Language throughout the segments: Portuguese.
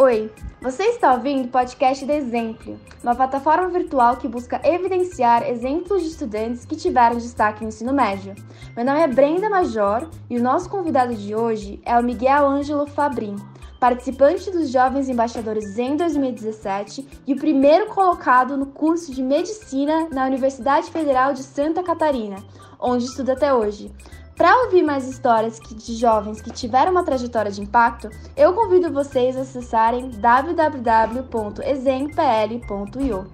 Oi, você está ouvindo o podcast de Exemplo, uma plataforma virtual que busca evidenciar exemplos de estudantes que tiveram destaque no ensino médio. Meu nome é Brenda Major e o nosso convidado de hoje é o Miguel Ângelo Fabrim, participante dos Jovens Embaixadores em 2017 e o primeiro colocado no curso de Medicina na Universidade Federal de Santa Catarina, onde estuda até hoje. Para ouvir mais histórias de jovens que tiveram uma trajetória de impacto, eu convido vocês a acessarem www.exemppl.io.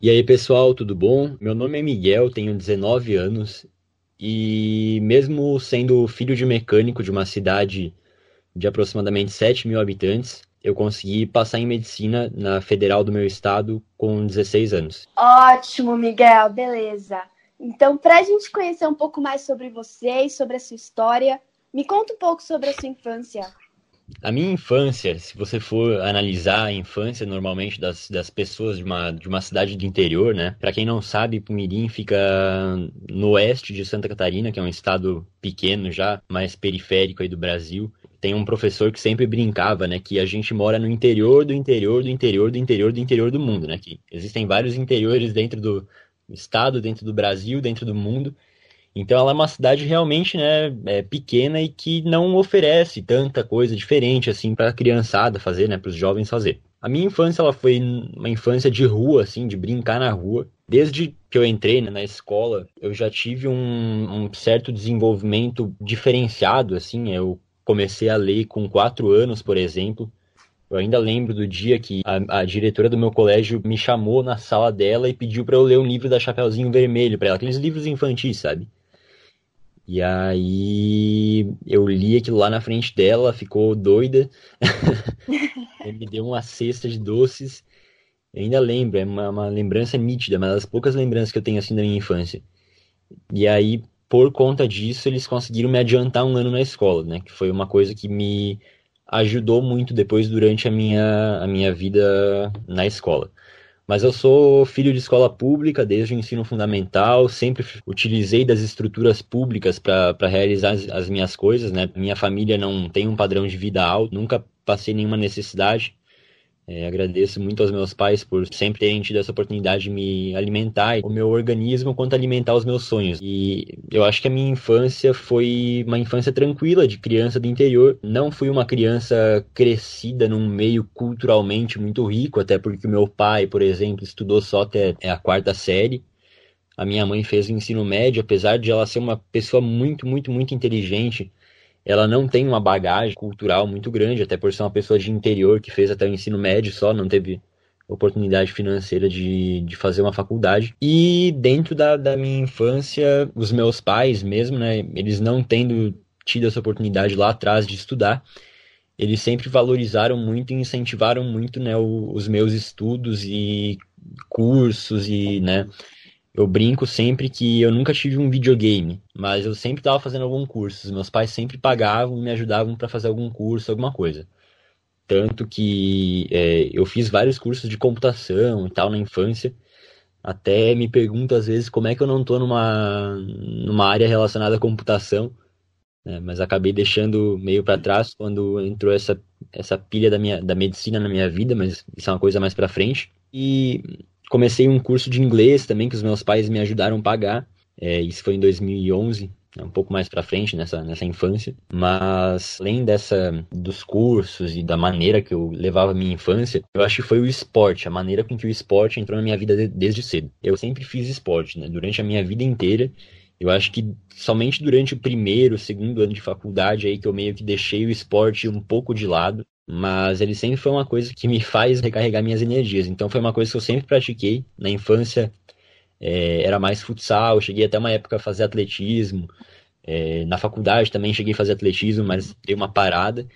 E aí, pessoal, tudo bom? Meu nome é Miguel, tenho 19 anos e, mesmo sendo filho de mecânico de uma cidade de aproximadamente 7 mil habitantes, eu consegui passar em medicina na federal do meu estado com 16 anos. Ótimo, Miguel, beleza. Então, para a gente conhecer um pouco mais sobre você e sobre a sua história, me conta um pouco sobre a sua infância. A minha infância, se você for analisar a infância normalmente das, das pessoas de uma, de uma cidade do interior, né? Para quem não sabe, Pumirim fica no oeste de Santa Catarina, que é um estado pequeno já, mais periférico aí do Brasil tem um professor que sempre brincava, né, que a gente mora no interior do interior do interior do interior do interior do mundo, né, que existem vários interiores dentro do estado, dentro do Brasil, dentro do mundo. Então ela é uma cidade realmente, né, é, pequena e que não oferece tanta coisa diferente assim para a criançada fazer, né, para os jovens fazer. A minha infância ela foi uma infância de rua, assim, de brincar na rua. Desde que eu entrei né, na escola, eu já tive um, um certo desenvolvimento diferenciado, assim. Eu comecei a ler com quatro anos, por exemplo. Eu ainda lembro do dia que a, a diretora do meu colégio me chamou na sala dela e pediu para eu ler um livro da Chapeuzinho Vermelho para ela, aqueles livros infantis, sabe? E aí eu li aquilo lá na frente dela, ficou doida. me deu uma cesta de doces. Eu ainda lembro, é uma, uma lembrança nítida, uma das poucas lembranças que eu tenho assim da minha infância. E aí por conta disso, eles conseguiram me adiantar um ano na escola, né? Que foi uma coisa que me ajudou muito depois durante a minha, a minha vida na escola. Mas eu sou filho de escola pública desde o ensino fundamental, sempre utilizei das estruturas públicas para realizar as, as, minhas coisas, né? Minha família não tem um padrão de vida alto, nunca passei nenhuma necessidade. É, agradeço muito aos meus pais por sempre terem tido essa oportunidade de me alimentar, o meu organismo, quanto alimentar os meus sonhos. E eu acho que a minha infância foi uma infância tranquila, de criança do interior. Não fui uma criança crescida num meio culturalmente muito rico, até porque o meu pai, por exemplo, estudou só até a quarta série. A minha mãe fez o ensino médio, apesar de ela ser uma pessoa muito, muito, muito inteligente ela não tem uma bagagem cultural muito grande, até por ser uma pessoa de interior que fez até o ensino médio só, não teve oportunidade financeira de, de fazer uma faculdade. E dentro da, da minha infância, os meus pais mesmo, né, eles não tendo tido essa oportunidade lá atrás de estudar, eles sempre valorizaram muito e incentivaram muito né, o, os meus estudos e cursos e né, eu brinco sempre que eu nunca tive um videogame, mas eu sempre estava fazendo algum curso. Meus pais sempre pagavam e me ajudavam para fazer algum curso, alguma coisa. Tanto que é, eu fiz vários cursos de computação e tal na infância. Até me pergunto às vezes como é que eu não estou numa, numa área relacionada à computação. Né? Mas acabei deixando meio para trás quando entrou essa, essa pilha da, minha, da medicina na minha vida, mas isso é uma coisa mais para frente. E comecei um curso de inglês também que os meus pais me ajudaram a pagar. É, isso foi em 2011, né, um pouco mais para frente nessa, nessa infância. Mas além dessa dos cursos e da maneira que eu levava a minha infância, eu acho que foi o esporte, a maneira com que o esporte entrou na minha vida de, desde cedo. Eu sempre fiz esporte, né? Durante a minha vida inteira. Eu acho que somente durante o primeiro, segundo ano de faculdade aí que eu meio que deixei o esporte um pouco de lado mas ele sempre foi uma coisa que me faz recarregar minhas energias. Então foi uma coisa que eu sempre pratiquei. Na infância é, era mais futsal, cheguei até uma época a fazer atletismo. É, na faculdade também cheguei a fazer atletismo, mas dei uma parada.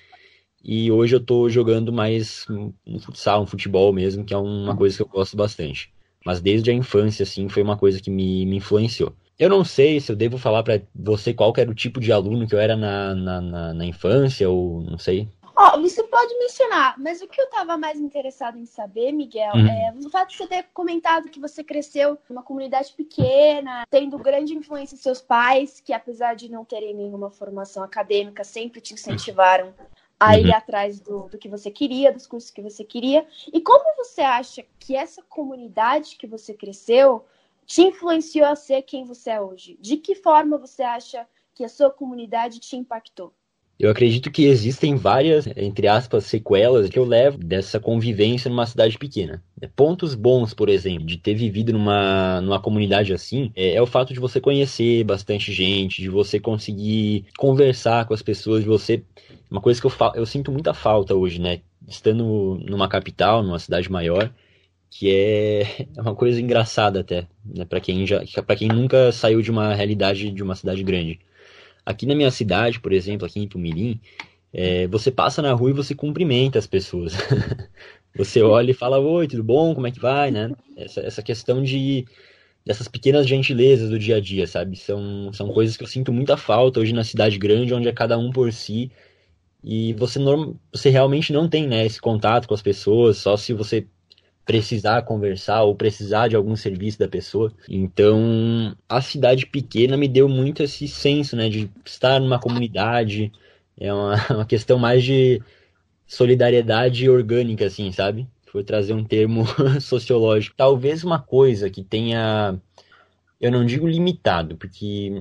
E hoje eu tô jogando mais no futsal, no futebol mesmo, que é uma coisa que eu gosto bastante. Mas desde a infância, assim, foi uma coisa que me, me influenciou. Eu não sei se eu devo falar para você qual era o tipo de aluno que eu era na, na, na, na infância, ou não sei. Ó, oh, você pode mencionar, mas o que eu estava mais interessado em saber, Miguel, uhum. é o fato de você ter comentado que você cresceu numa comunidade pequena, tendo grande influência em seus pais, que apesar de não terem nenhuma formação acadêmica, sempre te incentivaram a ir uhum. atrás do, do que você queria, dos cursos que você queria. E como você acha que essa comunidade que você cresceu te influenciou a ser quem você é hoje? De que forma você acha que a sua comunidade te impactou? Eu acredito que existem várias, entre aspas, sequelas que eu levo dessa convivência numa cidade pequena. Pontos bons, por exemplo, de ter vivido numa, numa comunidade assim, é, é o fato de você conhecer bastante gente, de você conseguir conversar com as pessoas, de você. Uma coisa que eu, eu sinto muita falta hoje, né? Estando numa capital, numa cidade maior, que é, é uma coisa engraçada até, né? Para quem já, para quem nunca saiu de uma realidade de uma cidade grande. Aqui na minha cidade, por exemplo, aqui em Tumirim, é, você passa na rua e você cumprimenta as pessoas. você olha e fala, oi, tudo bom? Como é que vai, né? Essa, essa questão de dessas pequenas gentilezas do dia a dia, sabe? São, são coisas que eu sinto muita falta hoje na cidade grande, onde é cada um por si. E você, norm, você realmente não tem né, esse contato com as pessoas, só se você precisar conversar ou precisar de algum serviço da pessoa. Então, a cidade pequena me deu muito esse senso, né, de estar numa comunidade. É uma, uma questão mais de solidariedade orgânica, assim, sabe? Foi trazer um termo sociológico. Talvez uma coisa que tenha eu não digo limitado, porque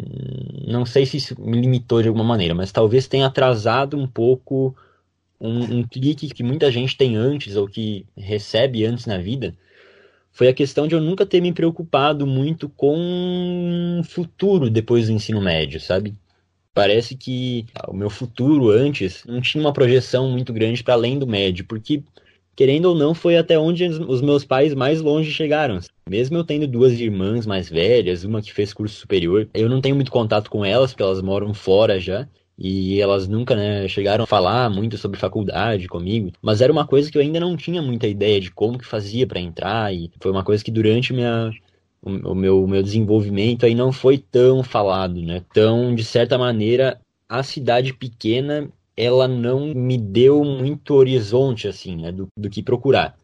não sei se isso me limitou de alguma maneira, mas talvez tenha atrasado um pouco um, um clique que muita gente tem antes ou que recebe antes na vida foi a questão de eu nunca ter me preocupado muito com futuro depois do ensino médio, sabe? Parece que o meu futuro antes não tinha uma projeção muito grande para além do médio, porque querendo ou não foi até onde os meus pais mais longe chegaram. Mesmo eu tendo duas irmãs mais velhas, uma que fez curso superior, eu não tenho muito contato com elas, porque elas moram fora já e elas nunca né, chegaram a falar muito sobre faculdade comigo, mas era uma coisa que eu ainda não tinha muita ideia de como que fazia para entrar e foi uma coisa que durante minha o meu, meu desenvolvimento aí não foi tão falado, né? Então, de certa maneira, a cidade pequena ela não me deu muito horizonte assim, né, do, do que procurar.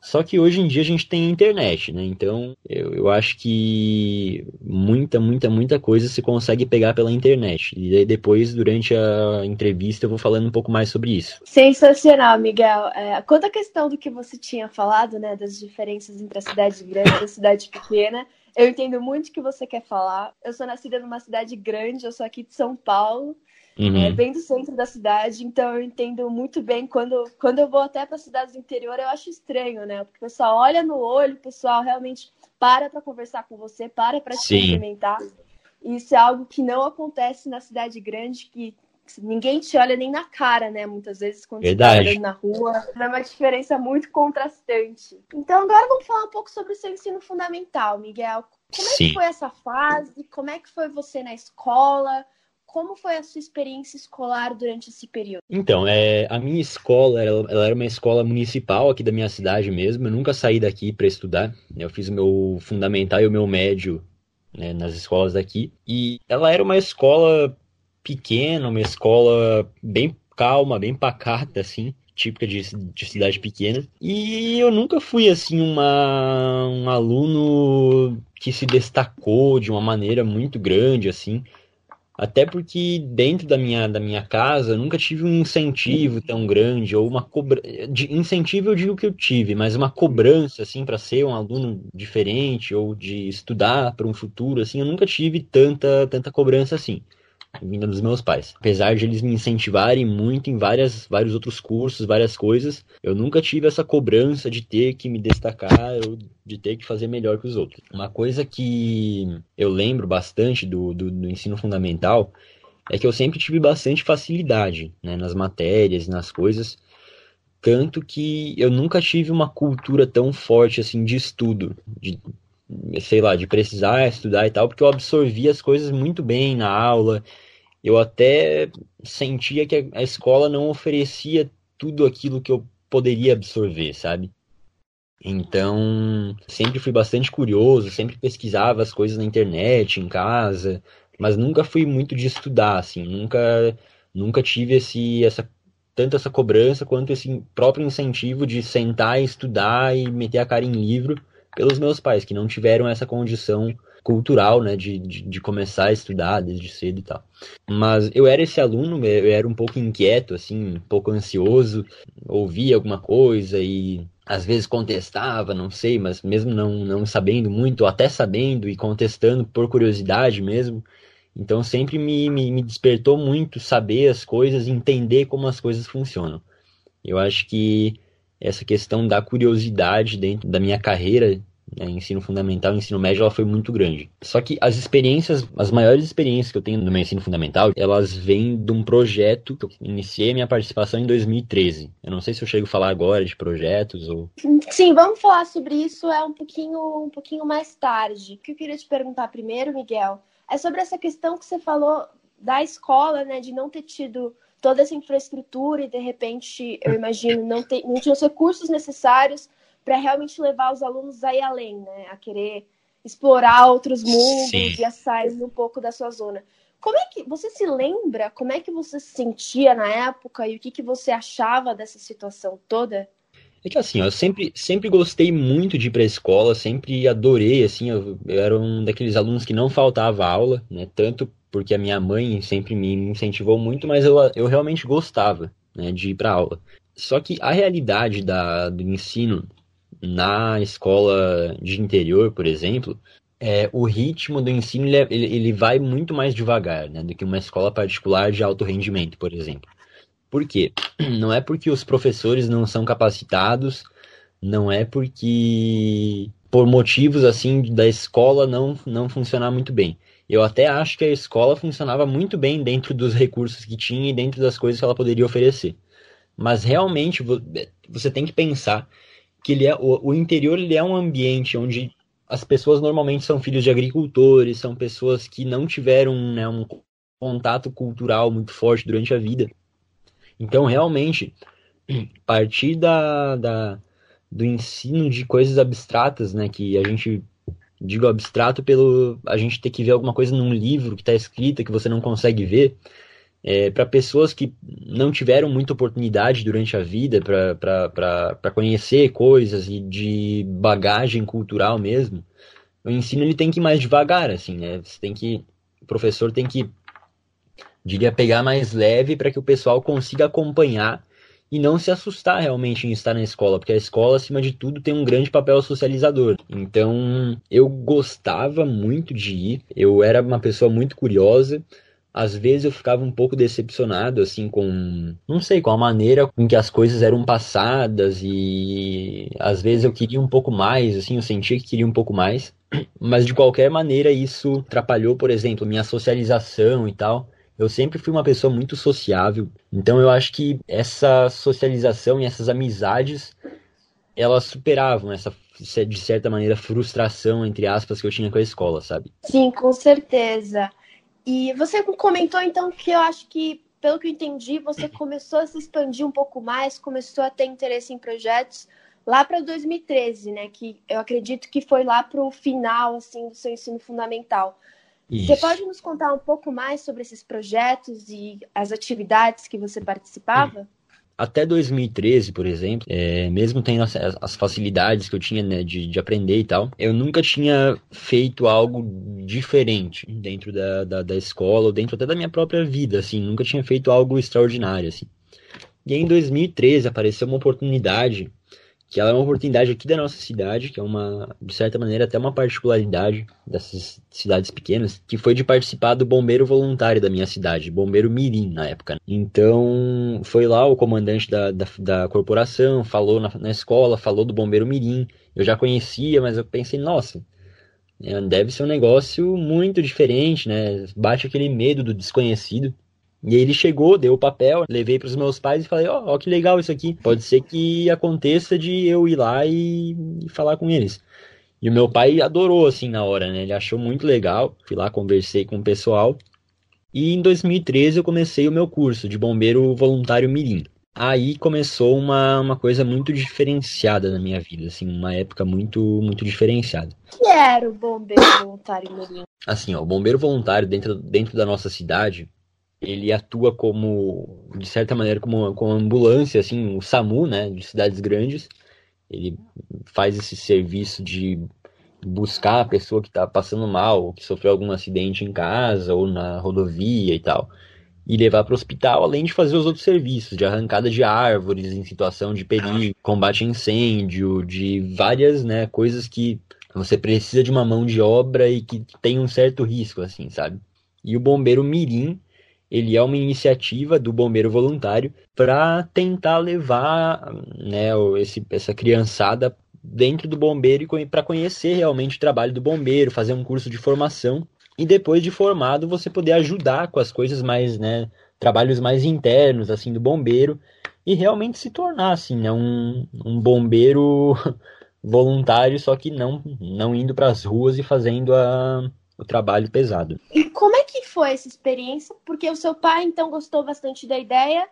Só que hoje em dia a gente tem internet, né? Então eu, eu acho que muita, muita, muita coisa se consegue pegar pela internet. E depois, durante a entrevista, eu vou falando um pouco mais sobre isso. Sensacional, Miguel. É, quanto à questão do que você tinha falado, né? Das diferenças entre a cidade grande e a cidade pequena. Eu entendo muito o que você quer falar. Eu sou nascida numa cidade grande, eu sou aqui de São Paulo uhum. é, bem do centro da cidade, então eu entendo muito bem quando, quando eu vou até para cidades do interior, eu acho estranho, né? Porque o pessoal olha no olho, o pessoal realmente para para conversar com você, para para te cumprimentar. Isso é algo que não acontece na cidade grande, que ninguém te olha nem na cara, né? Muitas vezes quando Verdade. você está na rua. É uma diferença muito contrastante. Então agora vamos falar um pouco sobre o seu ensino fundamental, Miguel. Como Sim. é que foi essa fase? Como é que foi você na escola? Como foi a sua experiência escolar durante esse período? Então, é, a minha escola, ela, ela, era uma escola municipal aqui da minha cidade mesmo. Eu nunca saí daqui para estudar. Eu fiz o meu fundamental e o meu médio né, nas escolas daqui. E ela era uma escola pequena, uma escola bem calma, bem pacata, assim típica de, de, cidade pequena. E eu nunca fui, assim, uma, um aluno que se destacou de uma maneira muito grande, assim. Até porque dentro da minha, da minha casa eu nunca tive um incentivo tão grande, ou uma cobrança. Incentivo eu digo que eu tive, mas uma cobrança, assim, para ser um aluno diferente, ou de estudar para um futuro, assim, eu nunca tive tanta, tanta cobrança assim vinda dos meus pais. Apesar de eles me incentivarem muito em várias, vários outros cursos, várias coisas, eu nunca tive essa cobrança de ter que me destacar ou de ter que fazer melhor que os outros. Uma coisa que eu lembro bastante do, do, do ensino fundamental é que eu sempre tive bastante facilidade né, nas matérias, nas coisas, tanto que eu nunca tive uma cultura tão forte assim de estudo, de sei lá, de precisar estudar e tal, porque eu absorvia as coisas muito bem na aula. Eu até sentia que a escola não oferecia tudo aquilo que eu poderia absorver, sabe? Então, sempre fui bastante curioso, sempre pesquisava as coisas na internet, em casa, mas nunca fui muito de estudar, assim, nunca, nunca tive esse, essa tanto essa cobrança quanto esse próprio incentivo de sentar e estudar e meter a cara em livro pelos meus pais, que não tiveram essa condição cultural, né, de, de, de, começar a estudar desde cedo e tal. Mas eu era esse aluno, eu era um pouco inquieto, assim, um pouco ansioso, ouvia alguma coisa e às vezes contestava, não sei, mas mesmo não, não sabendo muito, ou até sabendo e contestando por curiosidade mesmo. Então sempre me, me, me despertou muito saber as coisas, entender como as coisas funcionam. Eu acho que essa questão da curiosidade dentro da minha carreira né, ensino fundamental ensino médio, ela foi muito grande. Só que as experiências, as maiores experiências que eu tenho no meu ensino fundamental, elas vêm de um projeto que eu iniciei minha participação em 2013. Eu não sei se eu chego a falar agora de projetos ou... Sim, vamos falar sobre isso é um pouquinho, um pouquinho mais tarde. O que eu queria te perguntar primeiro, Miguel, é sobre essa questão que você falou da escola, né, de não ter tido toda essa infraestrutura e de repente, eu imagino, não, ter, não tinha os recursos necessários para realmente levar os alunos a ir além, né? A querer explorar outros mundos Sim. e a sair um pouco da sua zona. Como é que você se lembra? Como é que você se sentia na época e o que, que você achava dessa situação toda? É que assim, eu sempre, sempre gostei muito de ir para a escola, sempre adorei, assim, eu, eu, era um daqueles alunos que não faltava aula, né? Tanto porque a minha mãe sempre me incentivou muito, mas eu, eu realmente gostava, né, de ir para aula. Só que a realidade da, do ensino na escola de interior, por exemplo, é, o ritmo do ensino ele, é, ele, vai muito mais devagar né, do que uma escola particular de alto rendimento, por exemplo. Por quê? Não é porque os professores não são capacitados, não é porque por motivos assim da escola não, não funcionar muito bem. Eu até acho que a escola funcionava muito bem dentro dos recursos que tinha e dentro das coisas que ela poderia oferecer. Mas realmente você tem que pensar que ele é o, interior ele é um ambiente onde as pessoas normalmente são filhos de agricultores, são pessoas que não tiveram né, um contato cultural muito forte durante a vida. Então, realmente, partir da, da, do ensino de coisas abstratas, né, que a gente digo abstrato pelo a gente ter que ver alguma coisa num livro que está escrita que você não consegue ver, é, para pessoas que não tiveram muita oportunidade durante a vida para conhecer coisas e de bagagem cultural mesmo, o ensino ele tem que ir mais devagar, assim, né? Você tem que, o professor tem que, diria, pegar mais leve para que o pessoal consiga acompanhar e não se assustar realmente em estar na escola, porque a escola, acima de tudo, tem um grande papel socializador. Então, eu gostava muito de ir, eu era uma pessoa muito curiosa, às vezes eu ficava um pouco decepcionado, assim, com. Não sei, com a maneira com que as coisas eram passadas e às vezes eu queria um pouco mais, assim, eu sentia que queria um pouco mais. Mas de qualquer maneira isso atrapalhou, por exemplo, minha socialização e tal. Eu sempre fui uma pessoa muito sociável, então eu acho que essa socialização e essas amizades elas superavam essa de certa maneira frustração entre aspas que eu tinha com a escola, sabe? Sim, com certeza. E você comentou então que eu acho que, pelo que eu entendi, você começou a se expandir um pouco mais, começou a ter interesse em projetos lá para 2013, né? Que eu acredito que foi lá para o final assim do seu ensino fundamental. Isso. Você pode nos contar um pouco mais sobre esses projetos e as atividades que você participava? até 2013, por exemplo, é, mesmo tendo as, as, facilidades que eu tinha né, de, de aprender e tal, eu nunca tinha feito algo diferente dentro da, da, da escola ou dentro até da minha própria vida, assim, nunca tinha feito algo extraordinário, assim. E aí, em 2013 apareceu uma oportunidade que ela é uma oportunidade aqui da nossa cidade, que é uma, de certa maneira, até uma particularidade dessas cidades pequenas, que foi de participar do bombeiro voluntário da minha cidade, bombeiro Mirim, na época. Então, foi lá o comandante da, da, da corporação, falou na, na escola, falou do bombeiro Mirim, eu já conhecia, mas eu pensei, nossa, é, deve ser um negócio muito diferente, né? Bate aquele medo do desconhecido. E aí ele chegou, deu o papel, levei para os meus pais e falei: Ó, oh, oh, que legal isso aqui. Pode ser que aconteça de eu ir lá e, e falar com eles. E o meu pai adorou assim na hora, né? Ele achou muito legal. Fui lá, conversei com o pessoal. E em 2013 eu comecei o meu curso de bombeiro voluntário mirim. Aí começou uma, uma coisa muito diferenciada na minha vida, assim, uma época muito muito diferenciada. O que era o bombeiro voluntário mirim? Assim, ó, o bombeiro voluntário dentro, dentro da nossa cidade, ele atua como, de certa maneira, como, como ambulância, assim, o SAMU, né, de cidades grandes. Ele faz esse serviço de buscar a pessoa que está passando mal, que sofreu algum acidente em casa ou na rodovia e tal, e levar para o hospital, além de fazer os outros serviços, de arrancada de árvores em situação de perigo, combate a incêndio, de várias né, coisas que você precisa de uma mão de obra e que tem um certo risco, assim, sabe? E o bombeiro Mirim, ele é uma iniciativa do bombeiro voluntário para tentar levar né, esse, essa criançada dentro do bombeiro para conhecer realmente o trabalho do bombeiro, fazer um curso de formação. E depois de formado você poder ajudar com as coisas mais, né, trabalhos mais internos assim do bombeiro e realmente se tornar assim, né, um, um bombeiro voluntário, só que não não indo para as ruas e fazendo a, o trabalho pesado. E como é que foi essa experiência? Porque o seu pai então gostou bastante da ideia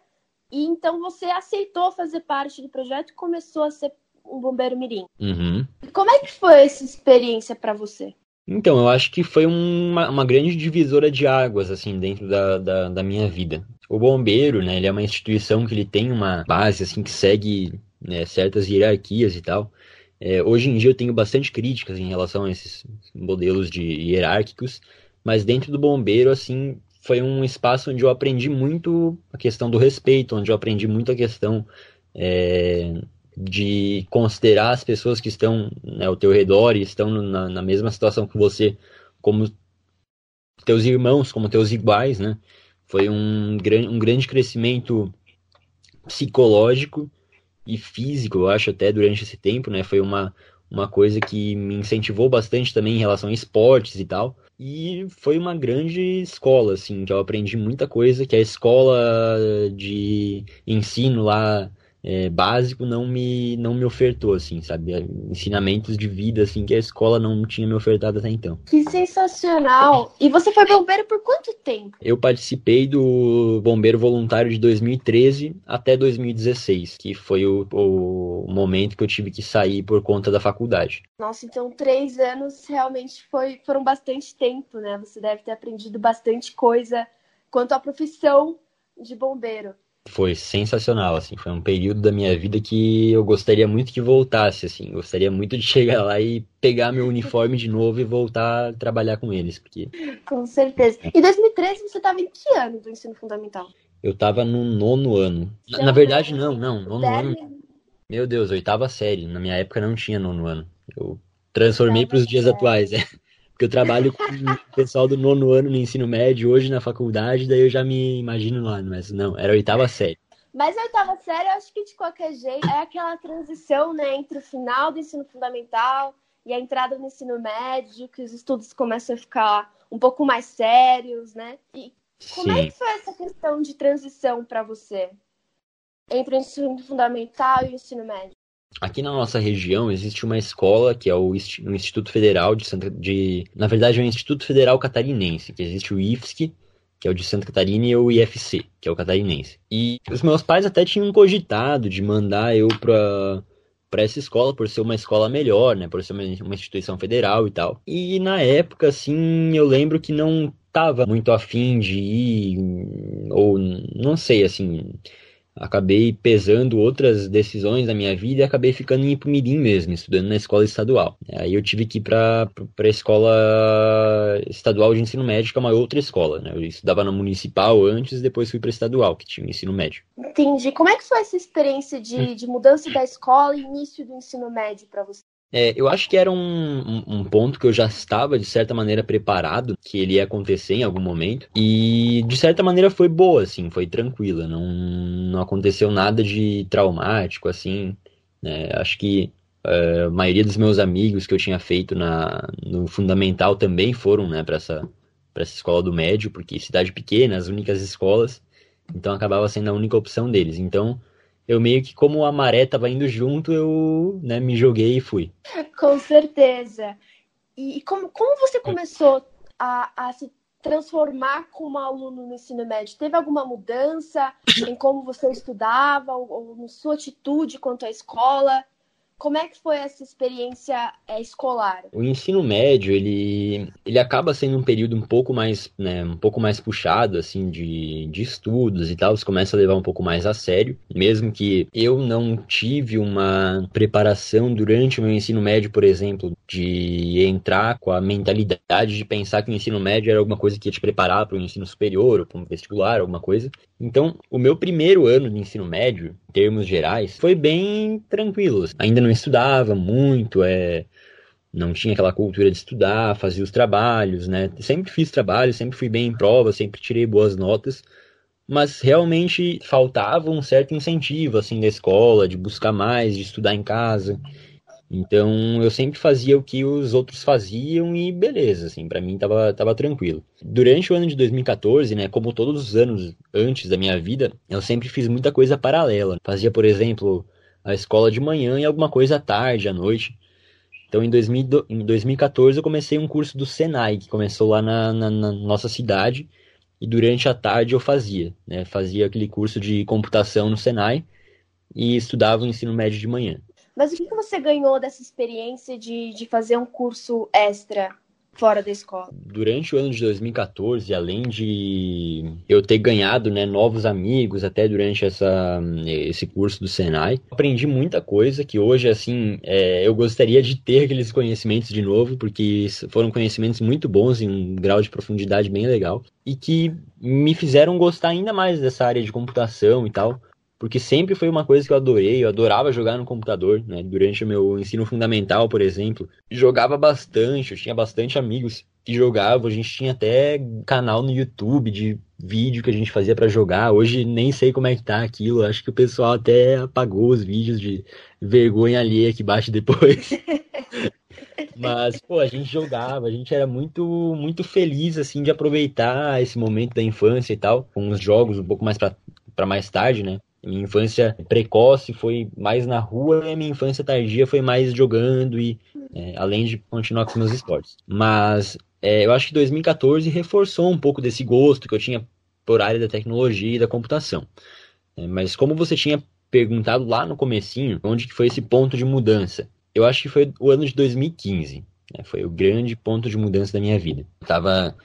e então você aceitou fazer parte do projeto e começou a ser um bombeiro mirim. Uhum. Como é que foi essa experiência para você? Então, eu acho que foi uma, uma grande divisora de águas, assim, dentro da, da, da, minha vida. O bombeiro, né, ele é uma instituição que ele tem uma base, assim, que segue né, certas hierarquias e tal. É, hoje em dia eu tenho bastante críticas em relação a esses modelos de hierárquicos, mas dentro do bombeiro, assim, foi um espaço onde eu aprendi muito a questão do respeito, onde eu aprendi muito a questão é, de considerar as pessoas que estão né, ao teu redor e estão na, na, mesma situação que você, como teus irmãos, como teus iguais, né? Foi um, um grande crescimento psicológico e físico, eu acho, até durante esse tempo, né? Foi uma, uma coisa que me incentivou bastante também em relação a esportes e tal. E foi uma grande escola, assim, que eu aprendi muita coisa, que a escola de ensino lá é, básico não me, não me ofertou, assim, sabe? Ensinamentos de vida, assim, que a escola não tinha me ofertado até então. Que sensacional! E você foi bombeiro por quanto tempo? Eu participei do bombeiro voluntário de 2013 até 2016, que foi o, o momento que eu tive que sair por conta da faculdade. Nossa, então três anos realmente foi, foram bastante tempo, né? Você deve ter aprendido bastante coisa quanto à profissão de bombeiro foi sensacional, assim, foi um período da minha vida que eu gostaria muito que voltasse, assim, gostaria muito de chegar lá e pegar meu uniforme de novo e voltar a trabalhar com eles, porque... Com certeza. E 2013 você estava em que ano do ensino fundamental? Eu estava no nono ano. Na, na verdade, não, não, nono ano... Meu Deus, oitava série, na minha época não tinha nono ano. Eu transformei para os dias atuais, é. Porque eu trabalho com o pessoal do nono ano no ensino médio, hoje na faculdade, daí eu já me imagino lá, mas não, era a oitava série. Mas a oitava série, eu acho que de qualquer jeito é aquela transição, né, entre o final do ensino fundamental e a entrada no ensino médio, que os estudos começam a ficar um pouco mais sérios, né? E como Sim. é que foi essa questão de transição para você entre o ensino fundamental e o ensino médio? Aqui na nossa região existe uma escola que é o Instituto Federal de Santa de, na verdade é o Instituto Federal Catarinense, que existe o IFSC, que é o de Santa Catarina, e o IFC, que é o catarinense. E os meus pais até tinham cogitado de mandar eu para para essa escola por ser uma escola melhor, né, por ser uma, uma instituição federal e tal. E na época assim, eu lembro que não tava muito afim de ir ou não sei assim, acabei pesando outras decisões da minha vida e acabei ficando em Ipumirim mesmo, estudando na escola estadual. Aí eu tive que ir para a escola estadual de ensino médio, que é uma outra escola. Né? Eu estudava na municipal antes, depois fui para estadual, que tinha ensino médio. Entendi. Como é que foi essa experiência de, de mudança da escola e início do ensino médio para você? É, eu acho que era um, um, um, ponto que eu já estava, de certa maneira, preparado, que ele ia acontecer em algum momento. E, de certa maneira, foi boa, assim, foi tranquila. Não, não aconteceu nada de traumático, assim. Né? Acho que é, a maioria dos meus amigos que eu tinha feito na, no fundamental também foram né, para essa, essa escola do médio, porque cidade pequena, as únicas escolas. Então, acabava sendo a única opção deles. Então eu meio que, como a maré tava indo junto, eu né, me joguei e fui. Com certeza. E como, como você começou a, a se transformar como aluno no ensino médio? Teve alguma mudança em como você estudava ou, ou na sua atitude quanto à escola? Como é que foi essa experiência é, escolar? O ensino médio, ele, ele acaba sendo um período um pouco mais, né, um pouco mais puxado, assim, de, de estudos e tal. Você começa a levar um pouco mais a sério. Mesmo que eu não tive uma preparação durante o meu ensino médio, por exemplo, de entrar com a mentalidade de pensar que o ensino médio era alguma coisa que ia te preparar para o ensino superior ou para um vestibular, alguma coisa. Então, o meu primeiro ano de ensino médio, em termos gerais, foi bem tranquilo. Ainda não estudava muito, é, não tinha aquela cultura de estudar, fazia os trabalhos, né? Sempre fiz trabalho, sempre fui bem em prova, sempre tirei boas notas, mas realmente faltava um certo incentivo assim da escola, de buscar mais, de estudar em casa. Então eu sempre fazia o que os outros faziam e beleza, assim, para mim tava, tava tranquilo. Durante o ano de 2014, né, como todos os anos antes da minha vida, eu sempre fiz muita coisa paralela. Fazia, por exemplo, a escola de manhã e alguma coisa à tarde, à noite. Então, em, 2000, em 2014, eu comecei um curso do Senai, que começou lá na, na, na, nossa cidade, e durante a tarde eu fazia, né? Fazia aquele curso de computação no Senai e estudava o ensino médio de manhã. Mas o que você ganhou dessa experiência de, de fazer um curso extra fora da escola? Durante o ano de 2014, além de eu ter ganhado né, novos amigos até durante essa, esse curso do Senai, aprendi muita coisa que hoje, assim, é, eu gostaria de ter aqueles conhecimentos de novo, porque foram conhecimentos muito bons em um grau de profundidade bem legal e que me fizeram gostar ainda mais dessa área de computação e tal porque sempre foi uma coisa que eu adorei, eu adorava jogar no computador, né? Durante o meu ensino fundamental, por exemplo, jogava bastante, eu tinha bastante amigos que jogavam, a gente tinha até canal no YouTube de vídeo que a gente fazia para jogar. Hoje nem sei como é que tá aquilo, acho que o pessoal até apagou os vídeos de vergonha alheia que bate depois. Mas, pô, a gente jogava, a gente era muito, muito feliz, assim, de aproveitar esse momento da infância e tal, com os jogos um pouco mais para mais tarde, né? Minha infância precoce foi mais na rua e a minha infância tardia foi mais jogando e é, além de continuar com os meus esportes. Mas é, eu acho que 2014 reforçou um pouco desse gosto que eu tinha por área da tecnologia e da computação. É, mas como você tinha perguntado lá no comecinho, onde que foi esse ponto de mudança? Eu acho que foi o ano de 2015. Né? Foi o grande ponto de mudança da minha vida. Eu tava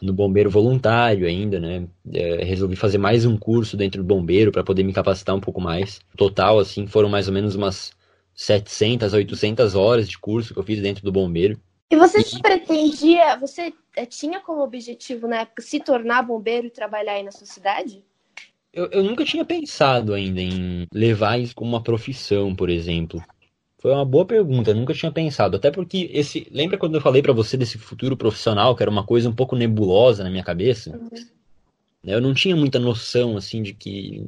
no bombeiro voluntário ainda, né? É, resolvi fazer mais um curso dentro do bombeiro para poder me capacitar um pouco mais. Total, assim, foram mais ou menos umas 700, 800 horas de curso que eu fiz dentro do bombeiro. E você e... pretendia, você é, tinha como objetivo na época se tornar bombeiro e trabalhar aí na sua cidade? Eu, eu nunca tinha pensado ainda em levar isso como uma profissão, por exemplo. Foi uma boa pergunta, nunca tinha pensado. Até porque esse. Lembra quando eu falei para você desse futuro profissional, que era uma coisa um pouco nebulosa na minha cabeça? Uhum. Eu não tinha muita noção, assim, de que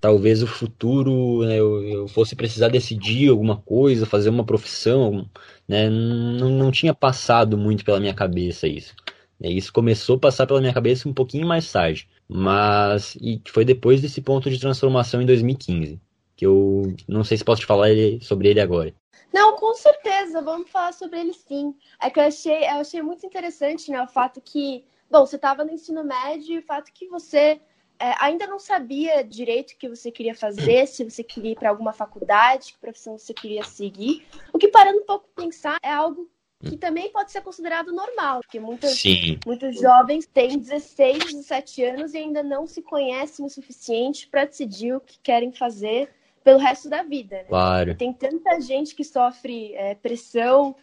talvez o futuro né, eu, eu, fosse precisar decidir alguma coisa, fazer uma profissão, né? Não, não tinha passado muito pela minha cabeça isso. Isso começou a passar pela minha cabeça um pouquinho mais tarde, mas e foi depois desse ponto de transformação em 2015 que eu não sei se posso te falar ele, sobre ele agora. Não, com certeza, vamos falar sobre ele sim. É que eu achei, eu achei muito interessante, né, o fato que, bom, você estava no ensino médio e o fato que você é, ainda não sabia direito o que você queria fazer, se você queria ir para alguma faculdade, que profissão você queria seguir. O que, parando um pouco pensar, é algo que também pode ser considerado normal, porque muitos, muitos jovens têm 16, 17 anos e ainda não se conhecem o suficiente para decidir o que querem fazer pelo resto da vida. Né? Claro. Tem tanta gente que sofre é, pressão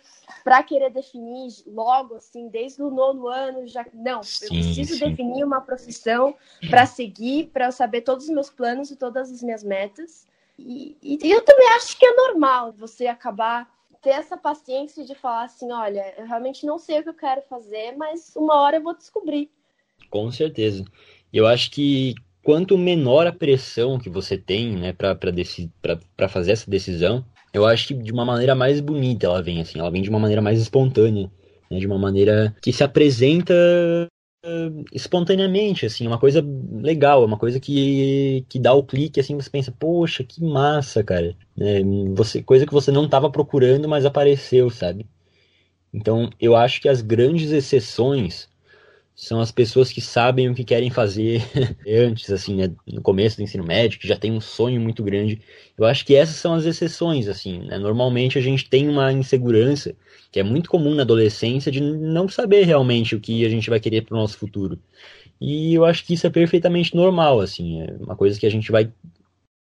para querer definir logo, assim, desde o nono ano, já não, sim, eu preciso sim. definir uma profissão para seguir, para eu saber todos os meus planos e todas as minhas metas. E, e, e eu também acho que é normal você acabar ter essa paciência de falar assim, olha, eu realmente não sei o que eu quero fazer, mas uma hora eu vou descobrir. Com certeza. Eu acho que quanto menor a pressão que você tem, né, para fazer essa decisão, eu acho que de uma maneira mais bonita ela vem, assim, ela vem de uma maneira mais espontânea, né, de uma maneira que se apresenta uh, espontaneamente, assim, uma coisa legal, uma coisa que, que dá o clique, assim, você pensa, poxa, que massa, cara, né, você, coisa que você não estava procurando, mas apareceu, sabe? Então, eu acho que as grandes exceções são as pessoas que sabem o que querem fazer antes, assim, né, no começo do ensino médio, que já tem um sonho muito grande. Eu acho que essas são as exceções, assim, né? Normalmente a gente tem uma insegurança, que é muito comum na adolescência, de não saber realmente o que a gente vai querer para o nosso futuro. E eu acho que isso é perfeitamente normal, assim, é uma coisa que a gente vai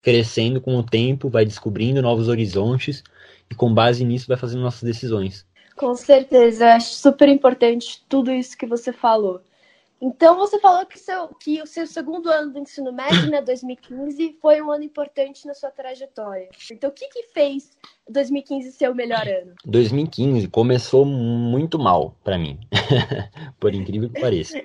crescendo com o tempo, vai descobrindo novos horizontes e com base nisso vai fazendo nossas decisões. Com certeza, acho super importante tudo isso que você falou. Então, você falou que, seu, que o seu segundo ano do ensino médio, né, 2015, foi um ano importante na sua trajetória. Então, o que, que fez 2015 ser o melhor ano? 2015 começou muito mal para mim, por incrível que pareça.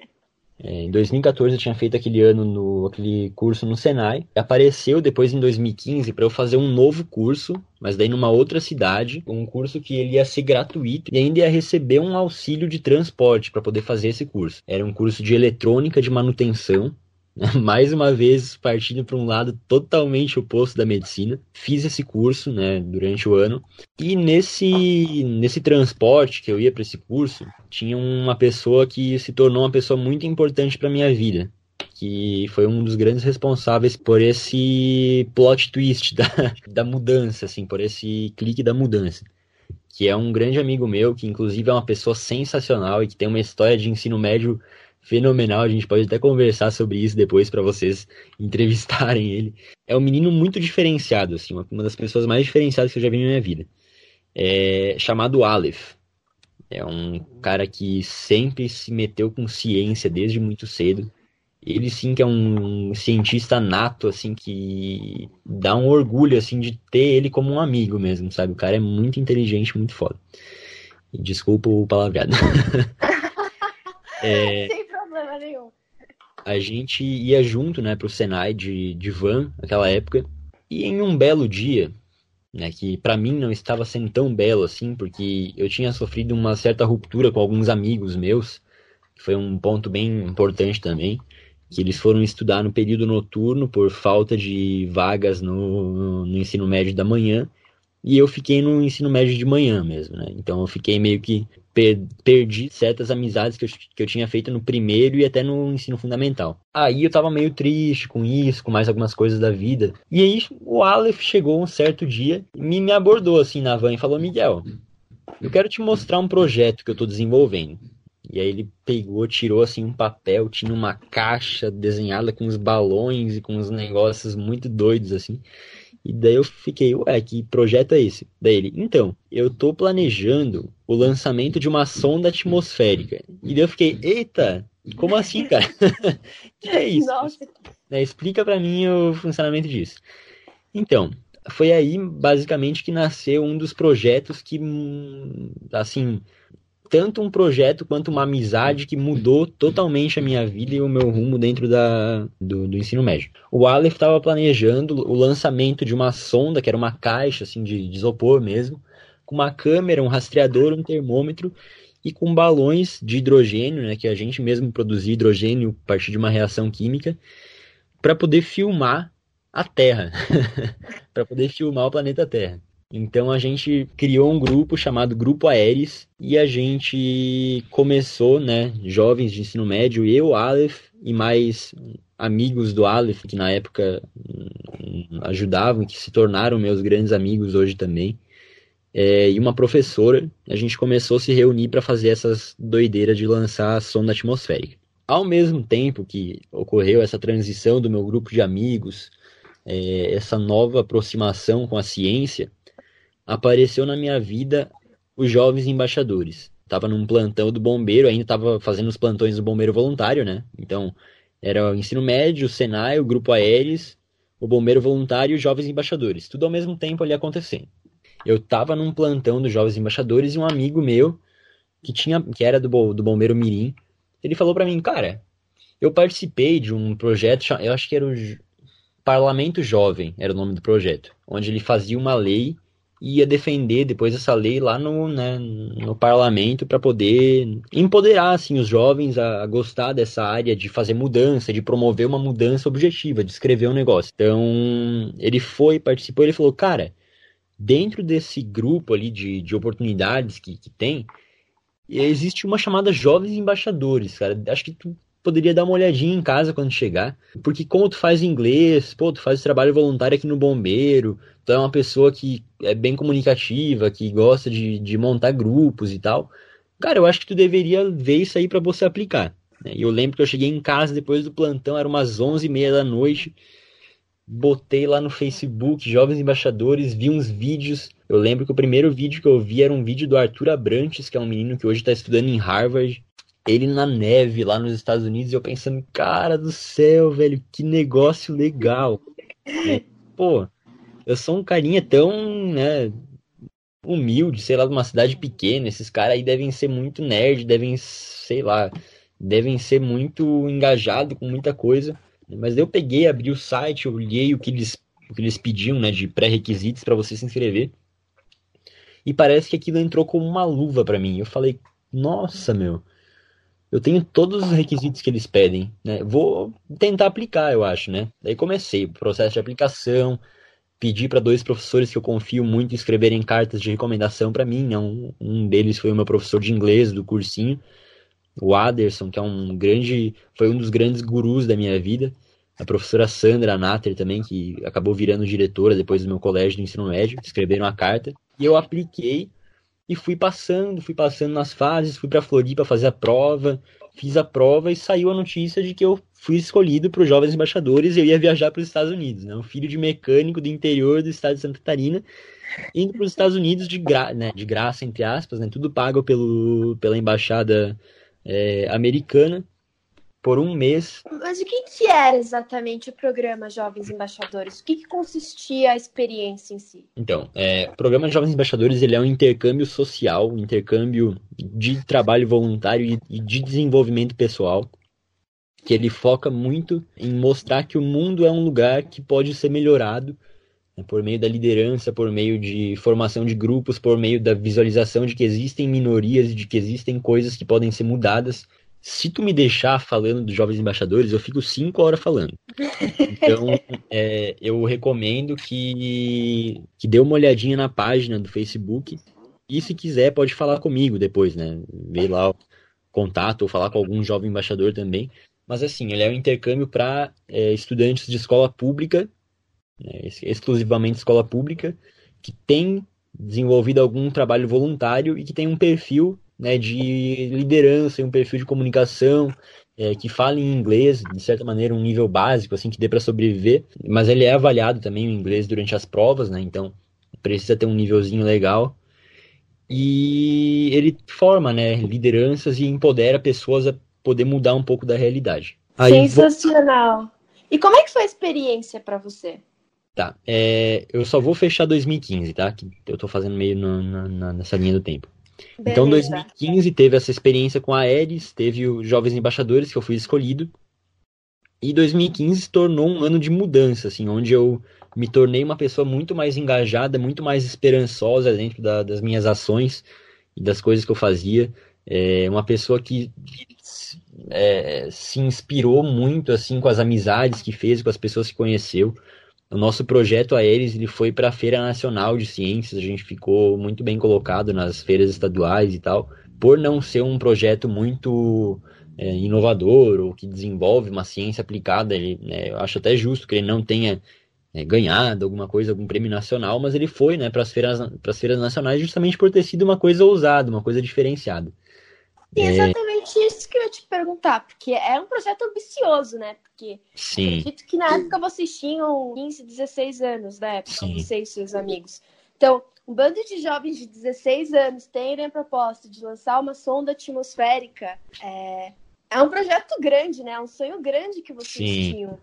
É, em 2014 eu tinha feito aquele ano no aquele curso no Senai. Apareceu depois em 2015 para eu fazer um novo curso, mas daí numa outra cidade, um curso que ele ia ser gratuito e ainda ia receber um auxílio de transporte para poder fazer esse curso. Era um curso de eletrônica de manutenção mais uma vez partindo para um lado totalmente oposto da medicina. Fiz esse curso, né, durante o ano. E nesse nesse transporte que eu ia para esse curso, tinha uma pessoa que se tornou uma pessoa muito importante para minha vida, que foi um dos grandes responsáveis por esse plot twist da, da mudança, assim, por esse clique da mudança. Que é um grande amigo meu, que inclusive é uma pessoa sensacional e que tem uma história de ensino médio fenomenal. A gente pode até conversar sobre isso depois para vocês entrevistarem ele. É um menino muito diferenciado, assim, uma das pessoas mais diferenciadas que eu já vi na minha vida. É chamado Aleph. É um cara que sempre se meteu com ciência desde muito cedo. Ele sim que é um cientista nato, assim, que dá um orgulho, assim, de ter ele como um amigo mesmo, sabe? O cara é muito inteligente, muito foda. Desculpa o palavreado. é. A gente ia junto, né, pro Senai de, de van, naquela época, e em um belo dia, né, que para mim não estava sendo tão belo assim, porque eu tinha sofrido uma certa ruptura com alguns amigos meus, que foi um ponto bem importante também, que eles foram estudar no período noturno por falta de vagas no, no ensino médio da manhã, e eu fiquei no ensino médio de manhã mesmo, né? Então eu fiquei meio que per perdi certas amizades que eu, que eu tinha feito no primeiro e até no ensino fundamental. Aí eu tava meio triste com isso, com mais algumas coisas da vida. E aí o Aleph chegou um certo dia e me, me abordou assim na van e falou: Miguel, eu quero te mostrar um projeto que eu tô desenvolvendo. E aí ele pegou, tirou assim um papel, tinha uma caixa desenhada com uns balões e com uns negócios muito doidos assim. E daí eu fiquei, ué, que projeto é esse? Daí ele, então, eu tô planejando o lançamento de uma sonda atmosférica. E daí eu fiquei, eita, como assim, cara? que é isso? Nossa. Né, explica para mim o funcionamento disso. Então, foi aí basicamente que nasceu um dos projetos que, hum, assim, tanto um projeto quanto uma amizade que mudou totalmente a minha vida e o meu rumo dentro da, do, do ensino médio. O Aleph estava planejando o lançamento de uma sonda, que era uma caixa assim, de, de isopor mesmo, com uma câmera, um rastreador, um termômetro e com balões de hidrogênio, né, que a gente mesmo produzia hidrogênio a partir de uma reação química, para poder filmar a Terra, para poder filmar o planeta Terra. Então a gente criou um grupo chamado Grupo Aéreos e a gente começou, né, jovens de ensino médio, eu, Aleph e mais amigos do Aleph que na época hum, ajudavam, que se tornaram meus grandes amigos hoje também. É, e uma professora, a gente começou a se reunir para fazer essas doideiras de lançar sonda atmosférica. Ao mesmo tempo que ocorreu essa transição do meu grupo de amigos, é, essa nova aproximação com a ciência, apareceu na minha vida os jovens embaixadores. Tava num plantão do bombeiro, ainda tava fazendo os plantões do bombeiro voluntário, né? Então, era o ensino médio, o Senai, o grupo Aéreos, o bombeiro voluntário e os jovens embaixadores. Tudo ao mesmo tempo ali acontecendo. Eu tava num plantão dos jovens embaixadores e um amigo meu, que tinha que era do, do bombeiro Mirim, ele falou para mim, cara, eu participei de um projeto, eu acho que era o Parlamento Jovem, era o nome do projeto, onde ele fazia uma lei ia defender depois essa lei lá no, né, no parlamento para poder empoderar assim, os jovens a, a, gostar dessa área de fazer mudança, de promover uma mudança objetiva, de escrever um negócio. Então, ele foi, participou, ele falou, cara, dentro desse grupo ali de, de oportunidades que, que tem, existe uma chamada Jovens Embaixadores, cara. Acho que tu poderia dar uma olhadinha em casa quando chegar. Porque como tu faz inglês, pô, tu faz trabalho voluntário aqui no bombeiro, tu é uma pessoa que é bem comunicativa, que gosta de, de montar grupos e tal. Cara, eu acho que tu deveria ver isso aí para você aplicar. Né? E eu lembro que eu cheguei em casa depois do plantão, era umas 11h30 da noite. Botei lá no Facebook, Jovens Embaixadores, vi uns vídeos. Eu lembro que o primeiro vídeo que eu vi era um vídeo do Arthur Abrantes, que é um menino que hoje está estudando em Harvard. Ele na neve lá nos Estados Unidos, e eu pensando, cara do céu, velho, que negócio legal. É, pô, eu sou um carinha tão, né, humilde, sei lá, de uma cidade pequena. Esses caras aí devem ser muito nerd, devem, sei lá, devem ser muito engajados com muita coisa. Mas eu peguei, abri o site, olhei o que eles, o que eles pediam, né, de pré-requisitos para você se inscrever. E parece que aquilo entrou como uma luva para mim. Eu falei, nossa, meu, eu tenho todos os requisitos que eles pedem, né? Vou tentar aplicar, eu acho, né? Daí comecei o processo de aplicação, pedi para dois professores que eu confio muito escreverem cartas de recomendação para mim, né? Um, um deles foi o meu professor de inglês do cursinho, o Aderson, que é um grande, foi um dos grandes gurus da minha vida. A professora Sandra Natter também, que acabou virando diretora depois do meu colégio do ensino médio, escreveram a carta. E eu apliquei e fui passando, fui passando nas fases, fui para Floripa fazer a prova, fiz a prova e saiu a notícia de que eu fui escolhido para os Jovens Embaixadores e eu ia viajar para os Estados Unidos, né? Um filho de mecânico do interior do estado de Santa Catarina, indo para os Estados Unidos de, gra né, de graça, entre aspas, né? Tudo pago pelo, pela embaixada é, americana por um mês. Mas o que, que era exatamente o programa Jovens Embaixadores? O que, que consistia a experiência em si? Então, é, o programa Jovens Embaixadores ele é um intercâmbio social, um intercâmbio de trabalho voluntário e de desenvolvimento pessoal, que ele foca muito em mostrar que o mundo é um lugar que pode ser melhorado né, por meio da liderança, por meio de formação de grupos, por meio da visualização de que existem minorias e de que existem coisas que podem ser mudadas. Se tu me deixar falando dos jovens embaixadores, eu fico cinco horas falando. Então, é, eu recomendo que, que dê uma olhadinha na página do Facebook. E se quiser, pode falar comigo depois, né? Ver lá o contato ou falar com algum jovem embaixador também. Mas assim, ele é um intercâmbio para é, estudantes de escola pública né, exclusivamente escola pública, que tem desenvolvido algum trabalho voluntário e que tem um perfil né, de liderança um perfil de comunicação é, que fala em inglês, de certa maneira, um nível básico, assim, que dê para sobreviver, mas ele é avaliado também o inglês durante as provas, né, então precisa ter um nívelzinho legal. E ele forma né, lideranças e empodera pessoas a poder mudar um pouco da realidade. Aí, Sensacional! Vou... E como é que foi a experiência para você? Tá, é, eu só vou fechar 2015, tá? Que eu tô fazendo meio no, nessa linha do tempo. Então, Beleza. Então, 2015 teve essa experiência com a Aeres, teve os Jovens Embaixadores, que eu fui escolhido. E 2015 se tornou um ano de mudança, assim, onde eu me tornei uma pessoa muito mais engajada, muito mais esperançosa dentro da, das minhas ações e das coisas que eu fazia. É uma pessoa que é, se inspirou muito, assim, com as amizades que fez, com as pessoas que conheceu. O nosso projeto Aeres ele foi para a Feira Nacional de Ciências, a gente ficou muito bem colocado nas feiras estaduais e tal, por não ser um projeto muito é, inovador ou que desenvolve uma ciência aplicada. Ele, né, eu acho até justo que ele não tenha é, ganhado alguma coisa, algum prêmio nacional, mas ele foi né, para as feiras, feiras nacionais justamente por ter sido uma coisa ousada, uma coisa diferenciada. É exatamente isso que eu ia te perguntar, porque é um projeto ambicioso, né? Porque Sim. acredito que na época vocês tinham 15, 16 anos, né? Sim. Você e seus amigos. Então, um bando de jovens de 16 anos terem a proposta de lançar uma sonda atmosférica é, é um projeto grande, né? É um sonho grande que vocês Sim. tinham.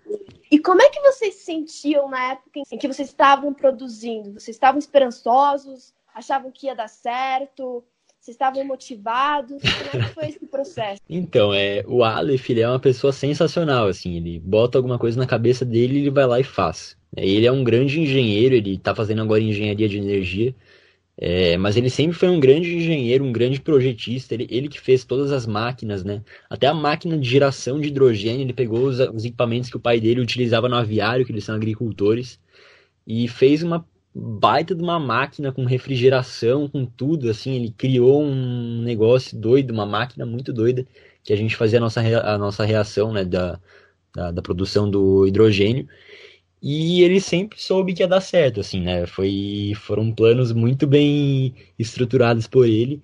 E como é que vocês se sentiam na época em que vocês estavam produzindo? Vocês estavam esperançosos? Achavam que ia dar certo? Vocês estavam motivados? Como é que foi esse processo? Então, é, o Aleph ele é uma pessoa sensacional, assim, ele bota alguma coisa na cabeça dele e ele vai lá e faz. É, ele é um grande engenheiro, ele está fazendo agora engenharia de energia, é, mas ele sempre foi um grande engenheiro, um grande projetista, ele, ele que fez todas as máquinas, né? Até a máquina de geração de hidrogênio, ele pegou os, os equipamentos que o pai dele utilizava no aviário, que eles são agricultores, e fez uma baita de uma máquina com refrigeração, com tudo, assim, ele criou um negócio doido, uma máquina muito doida, que a gente fazia a nossa, a nossa reação, né, da, da, da produção do hidrogênio, e ele sempre soube que ia dar certo, assim, né, foi, foram planos muito bem estruturados por ele,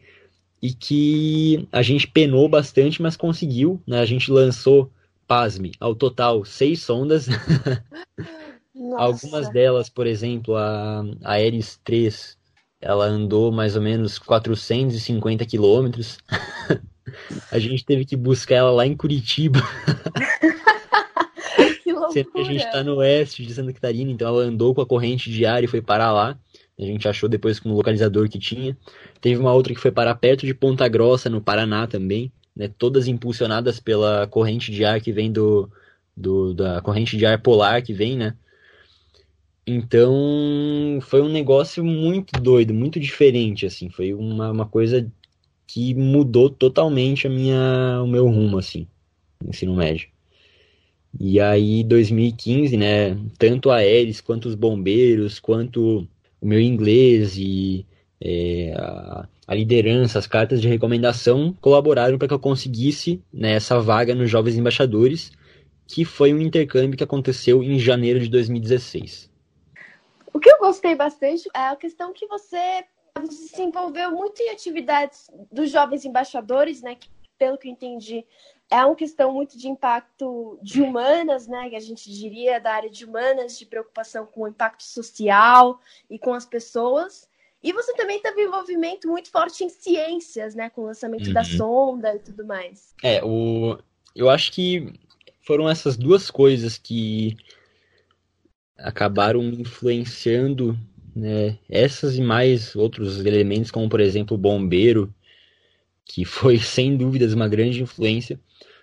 e que a gente penou bastante, mas conseguiu, né, a gente lançou, pasme, ao total, seis sondas, Nossa. Algumas delas, por exemplo, a, a Ares 3, ela andou mais ou menos 450 quilômetros. a gente teve que buscar ela lá em Curitiba. que loucura. Que a gente está no oeste de Santa Catarina, então ela andou com a corrente de ar e foi parar lá. A gente achou depois com o localizador que tinha. Teve uma outra que foi parar perto de Ponta Grossa, no Paraná também. Né, todas impulsionadas pela corrente de ar que vem do, do da corrente de ar polar que vem, né? Então, foi um negócio muito doido, muito diferente, assim. Foi uma, uma coisa que mudou totalmente a minha, o meu rumo, assim, no ensino médio. E aí, 2015, né, tanto a Eris, quanto os bombeiros, quanto o meu inglês e é, a, a, liderança, as cartas de recomendação colaboraram para que eu conseguisse né, essa vaga nos Jovens Embaixadores, que foi um intercâmbio que aconteceu em janeiro de 2016. O que eu gostei bastante é a questão que você se envolveu muito em atividades dos jovens embaixadores, né? Que, pelo que eu entendi, é uma questão muito de impacto de humanas, né? Que a gente diria da área de humanas, de preocupação com o impacto social e com as pessoas. E você também teve envolvimento muito forte em ciências, né? Com o lançamento uhum. da sonda e tudo mais. É, o... eu acho que foram essas duas coisas que acabaram influenciando né, essas e mais outros elementos, como por exemplo o bombeiro, que foi sem dúvidas uma grande influência,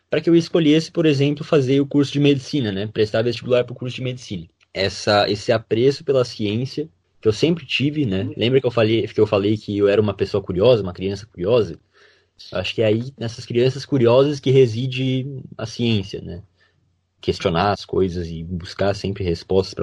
para que eu escolhesse, por exemplo, fazer o curso de medicina, né, prestar vestibular para o curso de medicina. Essa, esse apreço pela ciência que eu sempre tive, né? Lembra que eu falei que eu falei que eu era uma pessoa curiosa, uma criança curiosa? Acho que é aí nessas crianças curiosas que reside a ciência, né? Questionar as coisas e buscar sempre respostas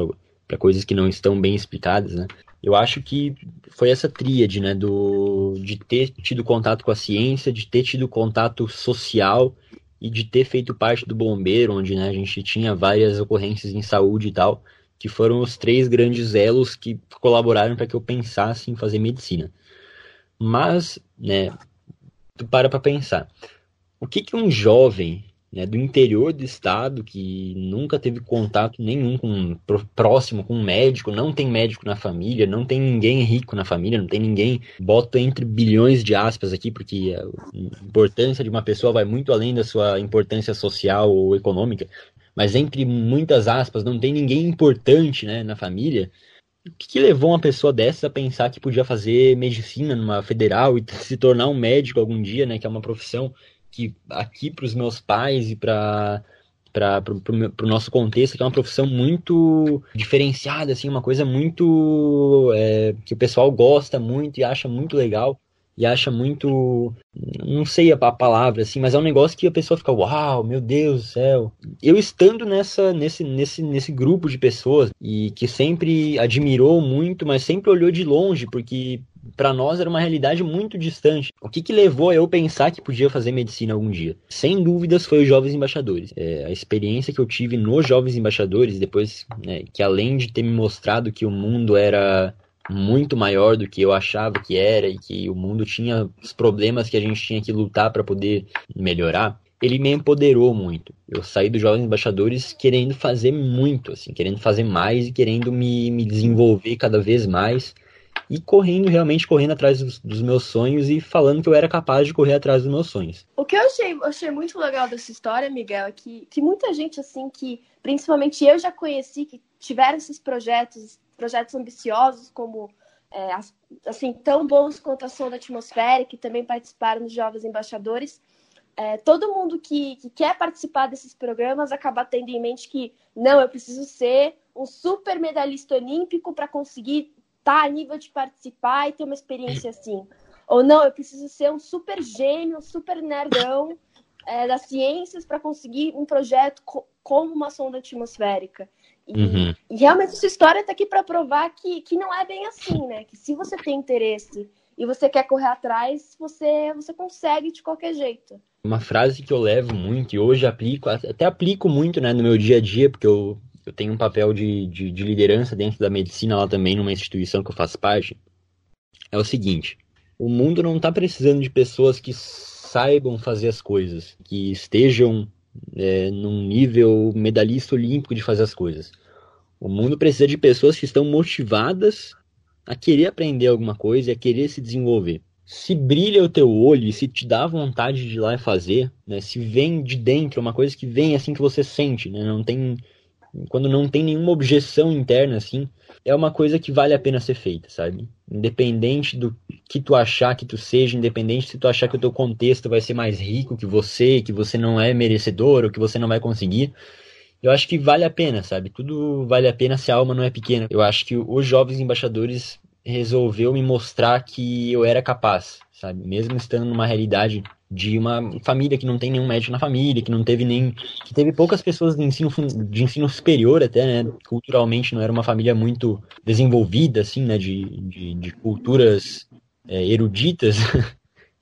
para coisas que não estão bem explicadas, né? Eu acho que foi essa tríade, né, do, de ter tido contato com a ciência, de ter tido contato social e de ter feito parte do bombeiro, onde né, a gente tinha várias ocorrências em saúde e tal, que foram os três grandes elos que colaboraram para que eu pensasse em fazer medicina. Mas, né, tu para para pensar, o que que um jovem né, do interior do estado, que nunca teve contato nenhum com próximo com um médico, não tem médico na família, não tem ninguém rico na família, não tem ninguém, bota entre bilhões de aspas aqui, porque a importância de uma pessoa vai muito além da sua importância social ou econômica, mas entre muitas aspas, não tem ninguém importante né, na família. O que, que levou uma pessoa dessa a pensar que podia fazer medicina numa federal e se tornar um médico algum dia, né, que é uma profissão que aqui para os meus pais e para para o nosso contexto, que é uma profissão muito diferenciada, assim, uma coisa muito é, que o pessoal gosta muito e acha muito legal e acha muito, não sei a, palavra assim, mas é um negócio que a pessoa fica, uau, meu Deus do céu. Eu estando nessa nesse nesse nesse grupo de pessoas e que sempre admirou muito, mas sempre olhou de longe, porque para nós era uma realidade muito distante. O que, que levou a eu pensar que podia fazer medicina algum dia? Sem dúvidas foi os Jovens Embaixadores. É, a experiência que eu tive nos Jovens Embaixadores, depois né, que além de ter me mostrado que o mundo era muito maior do que eu achava que era e que o mundo tinha os problemas que a gente tinha que lutar para poder melhorar, ele me empoderou muito. Eu saí dos Jovens Embaixadores querendo fazer muito, assim, querendo fazer mais e querendo me, me desenvolver cada vez mais e correndo, realmente correndo atrás dos, dos, meus sonhos e falando que eu era capaz de correr atrás dos meus sonhos. O que eu achei, achei muito legal dessa história, Miguel, é que, que muita gente, assim, que principalmente eu já conheci, que tiveram esses projetos, projetos ambiciosos, como, é, assim, tão bons quanto a sonda atmosférica, que também participaram dos Jovens Embaixadores, é, todo mundo que, que, quer participar desses programas acaba tendo em mente que, não, eu preciso ser um super medalhista olímpico para conseguir tá a nível de participar e ter uma experiência assim. Ou não, eu preciso ser um super gênio, um super nerdão é, das ciências para conseguir um projeto co como uma sonda atmosférica. E, uhum. E, realmente sua história está aqui para provar que, que não é bem assim, né? Que se você tem interesse e você quer correr atrás, você, você consegue de qualquer jeito. Uma frase que eu levo muito e hoje aplico, até aplico muito né, no meu dia a dia, porque eu, eu tenho um papel de, de, de liderança dentro da medicina lá também, numa instituição que eu faço parte, é o seguinte: o mundo não está precisando de pessoas que saibam fazer as coisas, que estejam é, num nível medalhista olímpico de fazer as coisas. O mundo precisa de pessoas que estão motivadas a querer aprender alguma coisa e a querer se desenvolver. Se brilha o teu olho e se te dá vontade de ir lá e fazer, né? Se vem de dentro, uma coisa que vem assim que você sente, né? Não tem quando não tem nenhuma objeção interna assim, é uma coisa que vale a pena ser feita, sabe? Independente do que tu achar que tu seja, independente se tu achar que o teu contexto vai ser mais rico que você, que você não é merecedor ou que você não vai conseguir, eu acho que vale a pena, sabe? Tudo vale a pena se a alma não é pequena. Eu acho que os jovens embaixadores resolveu me mostrar que eu era capaz, sabe? Mesmo estando numa realidade de uma família que não tem nenhum médico na família, que não teve nem. que teve poucas pessoas de ensino, de ensino superior até, né? Culturalmente não era uma família muito desenvolvida, assim, né? De, de, de culturas é, eruditas.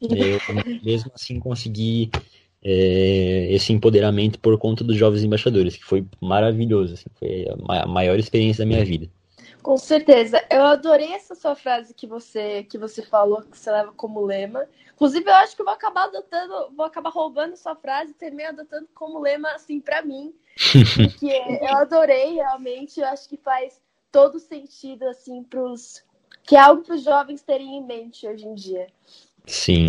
eu mesmo assim consegui é, esse empoderamento por conta dos jovens embaixadores, que foi maravilhoso, assim, foi a maior experiência da minha vida. Com certeza. Eu adorei essa sua frase que você que você falou, que você leva como lema. Inclusive, eu acho que eu vou acabar adotando, vou acabar roubando sua frase e também adotando como lema, assim, para mim. Porque eu adorei, realmente. Eu acho que faz todo sentido, assim, pros. Que é algo para os jovens terem em mente hoje em dia. Sim.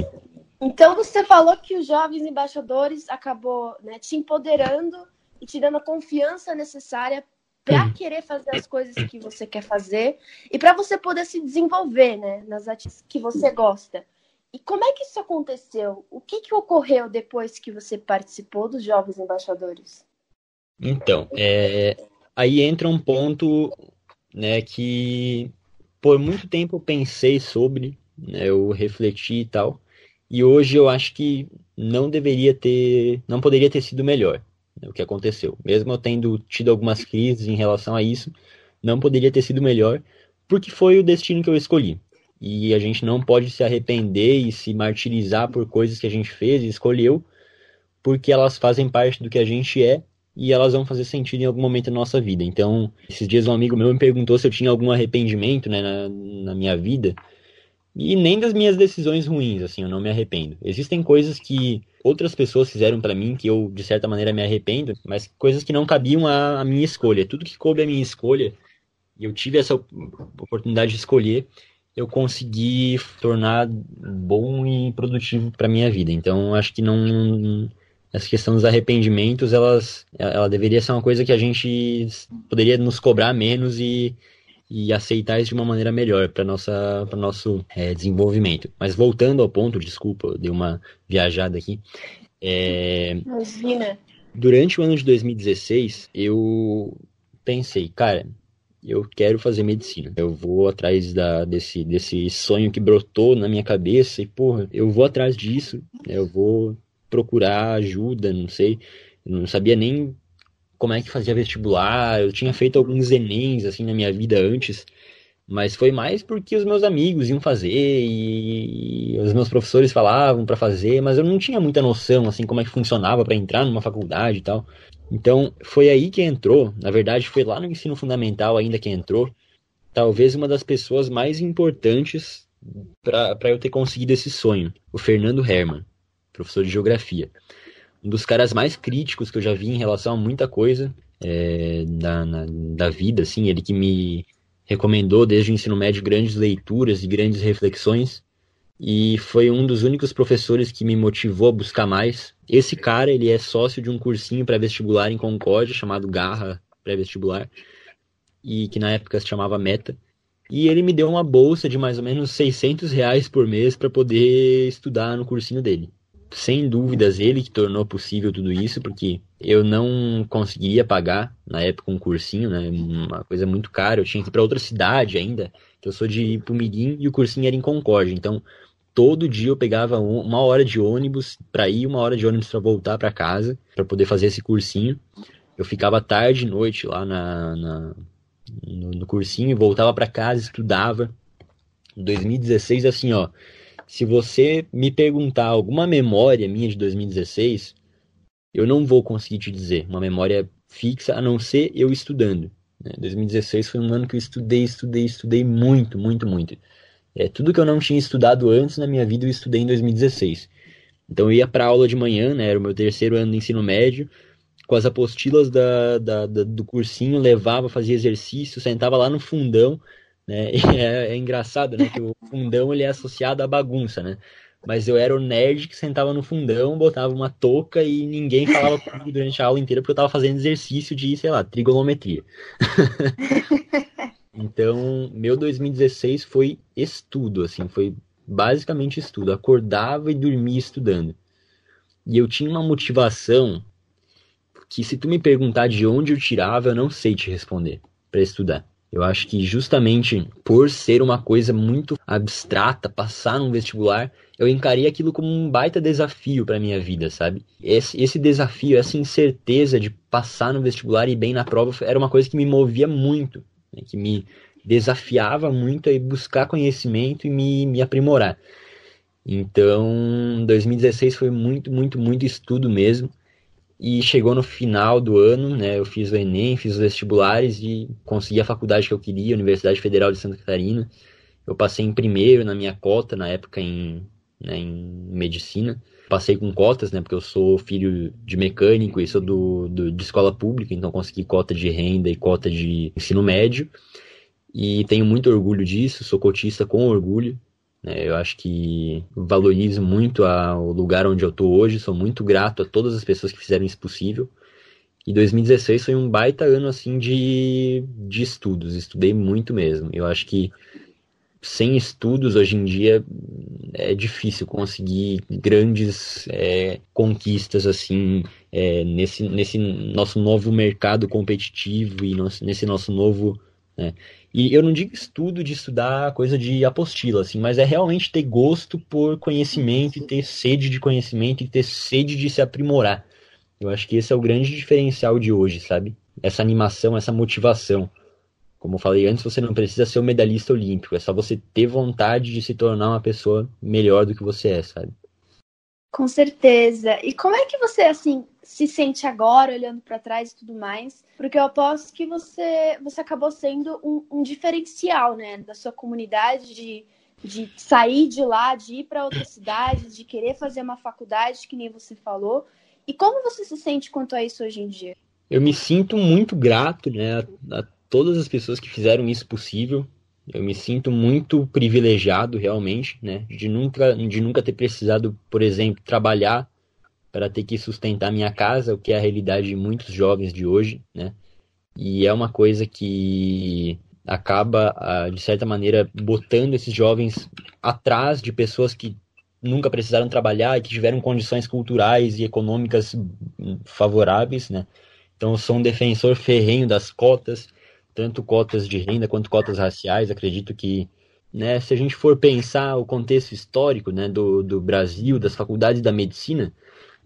Então, você falou que os jovens embaixadores acabou né, te empoderando e te dando a confiança necessária para querer fazer as coisas que você quer fazer e para você poder se desenvolver né, nas atividades que você gosta. E como é que isso aconteceu? O que, que ocorreu depois que você participou dos Jovens Embaixadores? Então, é, aí entra um ponto né, que por muito tempo eu pensei sobre, né, eu refleti e tal, e hoje eu acho que não deveria ter, não poderia ter sido melhor né, o que aconteceu. Mesmo eu tendo tido algumas crises em relação a isso, não poderia ter sido melhor, porque foi o destino que eu escolhi. E a gente não pode se arrepender e se martirizar por coisas que a gente fez e escolheu, porque elas fazem parte do que a gente é e elas vão fazer sentido em algum momento da nossa vida. Então, esses dias um amigo meu me perguntou se eu tinha algum arrependimento né, na, na minha vida. E nem das minhas decisões ruins, assim, eu não me arrependo. Existem coisas que outras pessoas fizeram para mim que eu, de certa maneira, me arrependo, mas coisas que não cabiam à, à minha escolha. Tudo que coube à minha escolha, e eu tive essa oportunidade de escolher, eu consegui tornar bom e produtivo para minha vida. Então, acho que não essa questão dos arrependimentos, elas ela deveria ser uma coisa que a gente poderia nos cobrar menos e, e aceitar isso de uma maneira melhor para nossa para nosso é, desenvolvimento. Mas voltando ao ponto, desculpa, eu dei uma viajada aqui. É, Imagina. Durante o ano de 2016, eu pensei, cara, eu quero fazer medicina. Eu vou atrás da, desse, desse sonho que brotou na minha cabeça e, porra, eu vou atrás disso. Eu vou procurar ajuda, não sei. Eu não sabia nem como é que fazia vestibular. Eu tinha feito alguns Enems, assim, na minha vida antes. Mas foi mais porque os meus amigos iam fazer e, os meus professores falavam para fazer, mas eu não tinha muita noção assim como é que funcionava para entrar numa faculdade e tal. Então, foi aí que entrou, na verdade, foi lá no ensino fundamental ainda que entrou, talvez uma das pessoas mais importantes para eu ter conseguido esse sonho, o Fernando Herman, professor de geografia. Um dos caras mais críticos que eu já vi em relação a muita coisa é, da, na, da vida, assim, ele que me recomendou desde o ensino médio grandes leituras e grandes reflexões e foi um dos únicos professores que me motivou a buscar mais. Esse cara, ele é sócio de um cursinho pré-vestibular em Concórdia, chamado Garra Pré-Vestibular, e que na época se chamava Meta. E ele me deu uma bolsa de mais ou menos 600 reais por mês para poder estudar no cursinho dele. Sem dúvidas, ele que tornou possível tudo isso, porque eu não conseguiria pagar na época um cursinho, né? Uma coisa muito cara. Eu tinha que ir para outra cidade ainda. Eu sou de Pumirim e o cursinho era em Concórdia. Então, todo dia eu pegava uma hora de ônibus para ir, uma hora de ônibus para voltar para casa, para poder fazer esse cursinho. Eu ficava tarde e noite lá na, na, no, no cursinho, voltava para casa, estudava. 2016, assim, ó. Se você me perguntar alguma memória minha de 2016, eu não vou conseguir te dizer uma memória fixa, a não ser eu estudando. Né? 2016 foi um ano que eu estudei, estudei, estudei muito, muito, muito. É, tudo que eu não tinha estudado antes na minha vida, eu estudei em 2016. Então eu ia para aula de manhã, né? Era o meu terceiro ano de ensino médio, com as apostilas da, da, da do cursinho, levava, fazia exercício, sentava lá no fundão, né? E é, é engraçado, né? Que o fundão ele é associado à bagunça, né? Mas eu era o nerd que sentava no fundão, botava uma touca e ninguém falava comigo durante a aula inteira porque eu tava fazendo exercício de, sei lá, trigonometria. então, meu 2016 foi estudo, assim, foi basicamente estudo. Acordava e dormia estudando. E eu tinha uma motivação que se tu me perguntar de onde eu tirava, eu não sei te responder para estudar. Eu acho que justamente por ser uma coisa muito abstrata, passar num vestibular, eu encarei aquilo como um baita desafio para minha vida, sabe? Esse, esse desafio, essa incerteza de passar no vestibular e bem na prova, era uma coisa que me movia muito, né? que me desafiava muito a buscar conhecimento e me, me aprimorar. Então, 2016 foi muito, muito, muito estudo mesmo. E chegou no final do ano, né? Eu fiz o Enem, fiz os vestibulares e consegui a faculdade que eu queria, Universidade Federal de Santa Catarina. Eu passei em primeiro na minha cota, na época em, né, em medicina. Passei com cotas, né? Porque eu sou filho de mecânico e sou do, do, de escola pública, então consegui cota de renda e cota de ensino médio. E tenho muito orgulho disso, sou cotista com orgulho. Né? Eu acho que valorizo muito a, o lugar onde eu estou hoje, sou muito grato a todas as pessoas que fizeram isso possível. E 2016 foi um baita ano assim de, de estudos, estudei muito mesmo. Eu acho que sem estudos hoje em dia é difícil conseguir grandes é, conquistas assim é, nesse, nesse nosso novo mercado competitivo e nosso, nesse nosso novo né? E eu não digo estudo de estudar coisa de apostila, assim, mas é realmente ter gosto por conhecimento e ter sede de conhecimento e ter sede de se aprimorar. Eu acho que esse é o grande diferencial de hoje, sabe? Essa animação, essa motivação. Como eu falei antes, você não precisa ser um medalhista olímpico, é só você ter vontade de se tornar uma pessoa melhor do que você é, sabe? Com certeza. E como é que você, assim, se sente agora, olhando para trás e tudo mais? Porque eu aposto que você, você acabou sendo um, um diferencial, né, da sua comunidade, de, de sair de lá, de ir para outra cidade, de querer fazer uma faculdade, que nem você falou. E como você se sente quanto a isso hoje em dia? Eu me sinto muito grato, né, a, a todas as pessoas que fizeram isso possível. Eu me sinto muito privilegiado realmente, né? De nunca, de nunca ter precisado, por exemplo, trabalhar para ter que sustentar minha casa, o que é a realidade de muitos jovens de hoje, né? E é uma coisa que acaba, ah, de certa maneira, botando esses jovens atrás de pessoas que nunca precisaram trabalhar e que tiveram condições culturais e econômicas favoráveis, né? Então, eu sou um defensor ferrenho das cotas, tanto cotas de renda quanto cotas raciais. Acredito que, né, se a gente for pensar o contexto histórico né, do, do Brasil, das faculdades da medicina,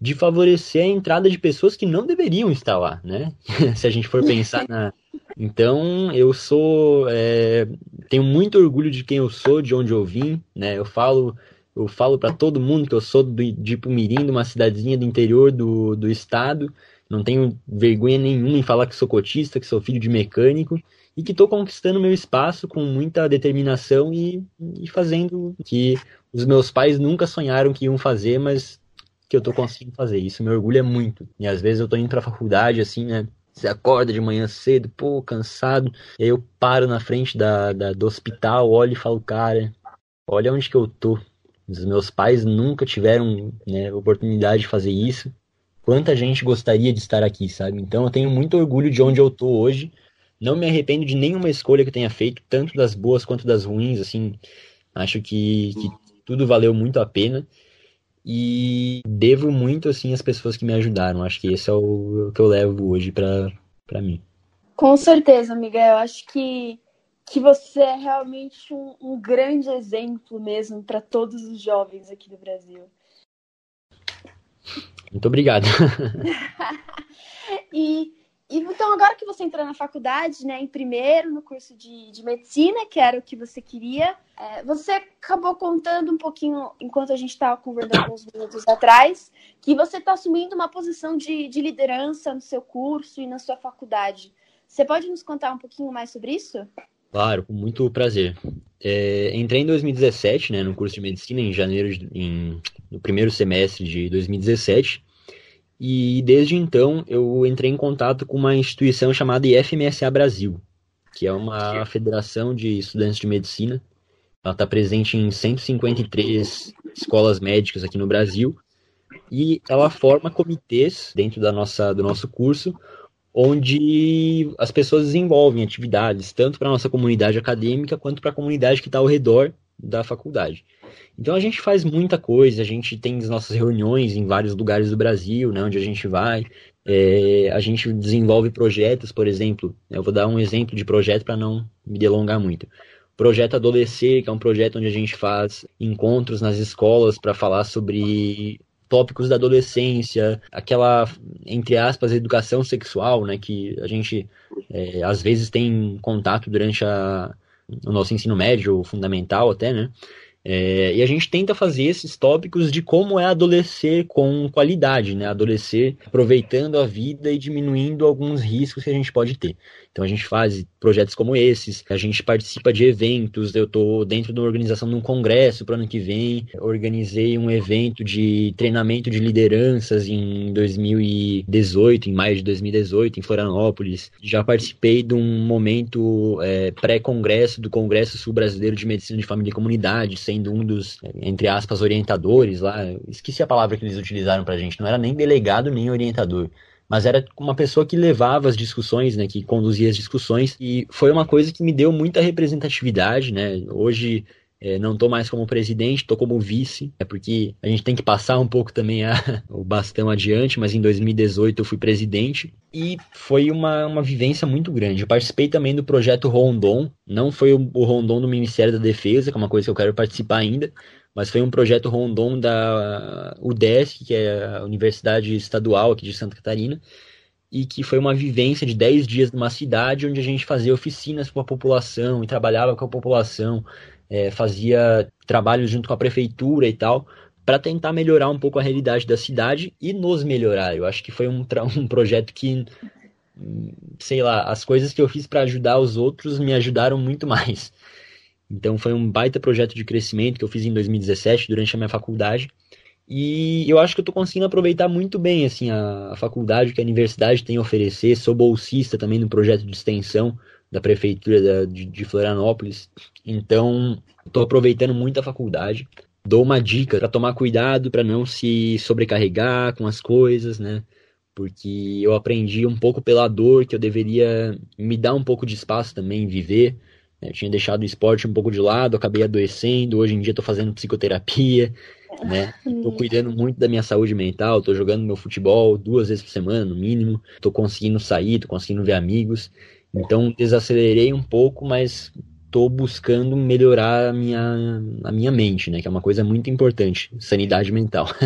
de favorecer a entrada de pessoas que não deveriam estar lá, né? se a gente for pensar na. Então, eu sou. É, tenho muito orgulho de quem eu sou, de onde eu vim, né? Eu falo. Eu falo para todo mundo que eu sou do, de Pumirim, de uma cidadezinha do interior do, do estado, não tenho vergonha nenhuma em falar que sou cotista, que sou filho de mecânico e que estou conquistando meu espaço com muita determinação e, e, fazendo que os meus pais nunca sonharam que iam fazer, mas que eu estou conseguindo fazer. Isso me orgulha muito. E às vezes eu estou indo para a faculdade assim, né? Você acorda de manhã cedo, pô, cansado. E aí eu paro na frente da, da, do hospital, olho e falo, cara, olha onde que eu tô. Os meus pais nunca tiveram né, oportunidade de fazer isso quanta gente gostaria de estar aqui, sabe? Então eu tenho muito orgulho de onde eu tô hoje. Não me arrependo de nenhuma escolha que eu tenha feito, tanto das boas quanto das ruins, assim. Acho que, que tudo valeu muito a pena. E devo muito, assim, às pessoas que me ajudaram. Acho que esse é o, que eu levo hoje para mim. Com certeza, Miguel. Acho que, que você é realmente um, um grande exemplo mesmo para todos os jovens aqui do Brasil. Muito obrigado. e, E, então, agora que você entrou na faculdade, né, em primeiro no curso de, de medicina, que era o que você queria, é, você acabou contando um pouquinho, enquanto a gente estava conversando alguns minutos atrás, que você está assumindo uma posição de, de liderança no seu curso e na sua faculdade. Você pode nos contar um pouquinho mais sobre isso? Claro, com muito prazer. É, entrei em 2017, né, no curso de medicina, em janeiro, de, em, no primeiro semestre de 2017. E desde então eu entrei em contato com uma instituição chamada IFMSA Brasil, que é uma federação de estudantes de medicina. Ela está presente em 153 escolas médicas aqui no Brasil e ela forma comitês dentro da nossa, do nosso curso, onde as pessoas desenvolvem atividades tanto para a nossa comunidade acadêmica quanto para a comunidade que está ao redor da faculdade. Então a gente faz muita coisa, a gente tem as nossas reuniões em vários lugares do Brasil, né, onde a gente vai. É, a gente desenvolve projetos, por exemplo. Eu vou dar um exemplo de projeto para não me delongar muito. Projeto Adolescer, que é um projeto onde a gente faz encontros nas escolas para falar sobre tópicos da adolescência, aquela, entre aspas, educação sexual, né, que a gente é, às vezes tem contato durante a, o nosso ensino médio, fundamental até, né, é, e a gente tenta fazer esses tópicos de como é adolescer com qualidade, né? Adolescer aproveitando a vida e diminuindo alguns riscos que a gente pode ter. Então a gente faz projetos como esses, a gente participa de eventos, eu estou dentro da organização de um congresso para o ano que vem, organizei um evento de treinamento de lideranças em 2018, em maio de 2018, em Florianópolis. Já participei de um momento é, pré-congresso do Congresso Sul Brasileiro de Medicina de Família e Comunidade, sendo um dos, entre aspas, orientadores lá. Esqueci a palavra que eles utilizaram para a gente, não era nem delegado nem orientador mas era uma pessoa que levava as discussões, né, que conduzia as discussões, e foi uma coisa que me deu muita representatividade, né, hoje é, não estou mais como presidente, estou como vice, é porque a gente tem que passar um pouco também a, o bastão adiante, mas em 2018 eu fui presidente. E foi uma, uma vivência muito grande. Eu participei também do projeto Rondon, não foi o, o Rondon do Ministério da Defesa, que é uma coisa que eu quero participar ainda, mas foi um projeto Rondon da UDESC, que é a Universidade Estadual aqui de Santa Catarina, e que foi uma vivência de 10 dias numa cidade onde a gente fazia oficinas com a população e trabalhava com a população, é, fazia trabalho junto com a prefeitura e tal, para tentar melhorar um pouco a realidade da cidade e nos melhorar. Eu acho que foi um, um projeto que, sei lá, as coisas que eu fiz para ajudar os outros me ajudaram muito mais. Então foi um baita projeto de crescimento que eu fiz em 2017 durante a minha faculdade. E eu acho que eu estou conseguindo aproveitar muito bem assim a, a, faculdade que a universidade tem a oferecer. Sou bolsista também no projeto de extensão da prefeitura da, de, de Florianópolis. Então estou aproveitando muito a faculdade. Dou uma dica para tomar cuidado para não se sobrecarregar com as coisas, né? Porque eu aprendi um pouco pela dor que eu deveria me dar um pouco de espaço também, viver eu tinha deixado o esporte um pouco de lado, acabei adoecendo. Hoje em dia estou fazendo psicoterapia, né? Tô cuidando muito da minha saúde mental, tô jogando meu futebol duas vezes por semana, no mínimo. Tô conseguindo sair, tô conseguindo ver amigos. Então desacelerei um pouco, mas tô buscando melhorar a minha, a minha mente, né? Que é uma coisa muito importante, sanidade mental.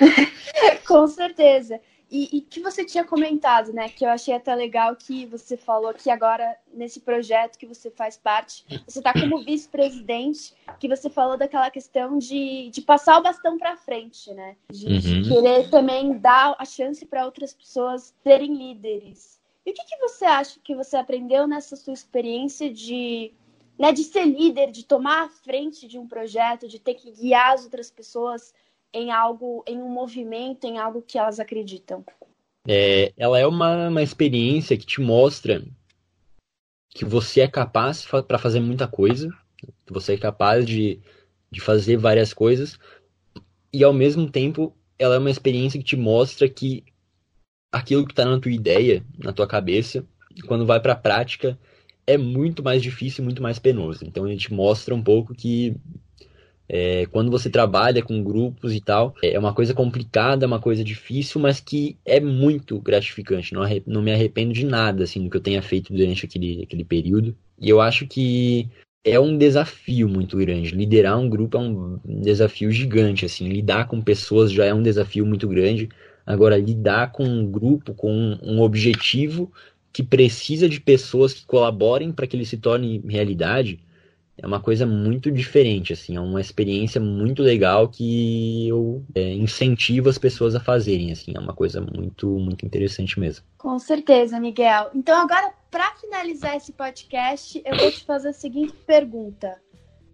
Com certeza. E, e, que você tinha comentado, né? Que eu achei até legal que você falou que agora, nesse projeto que você faz parte, você está como vice-presidente, que você falou daquela questão de, de passar o bastão para frente, né? De, uhum. de, querer também dar a chance para outras pessoas serem líderes. E o que, que você acha que você aprendeu nessa sua experiência de, né, de ser líder, de tomar a frente de um projeto, de ter que guiar as outras pessoas em algo, em um movimento, em algo que elas acreditam. É, ela é uma, uma experiência que te mostra que você é capaz para fazer muita coisa, que você é capaz de, de fazer várias coisas, e ao mesmo tempo ela é uma experiência que te mostra que aquilo que está na tua ideia, na tua cabeça, quando vai para a prática, é muito mais difícil, muito mais penoso. Então ele te mostra um pouco que é, quando você trabalha com grupos e tal, é uma coisa complicada, é uma coisa difícil, mas que é muito gratificante. Não, não me arrependo de nada assim, do que eu tenha feito durante aquele, aquele período. E eu acho que é um desafio muito grande. Liderar um grupo é um desafio gigante. assim Lidar com pessoas já é um desafio muito grande. Agora, lidar com um grupo, com um objetivo que precisa de pessoas que colaborem para que ele se torne realidade, é uma coisa muito diferente, assim, é uma experiência muito legal que eu é, incentivo as pessoas a fazerem, assim, é uma coisa muito, muito interessante mesmo. Com certeza, Miguel. Então agora, para finalizar esse podcast, eu vou te fazer a seguinte pergunta: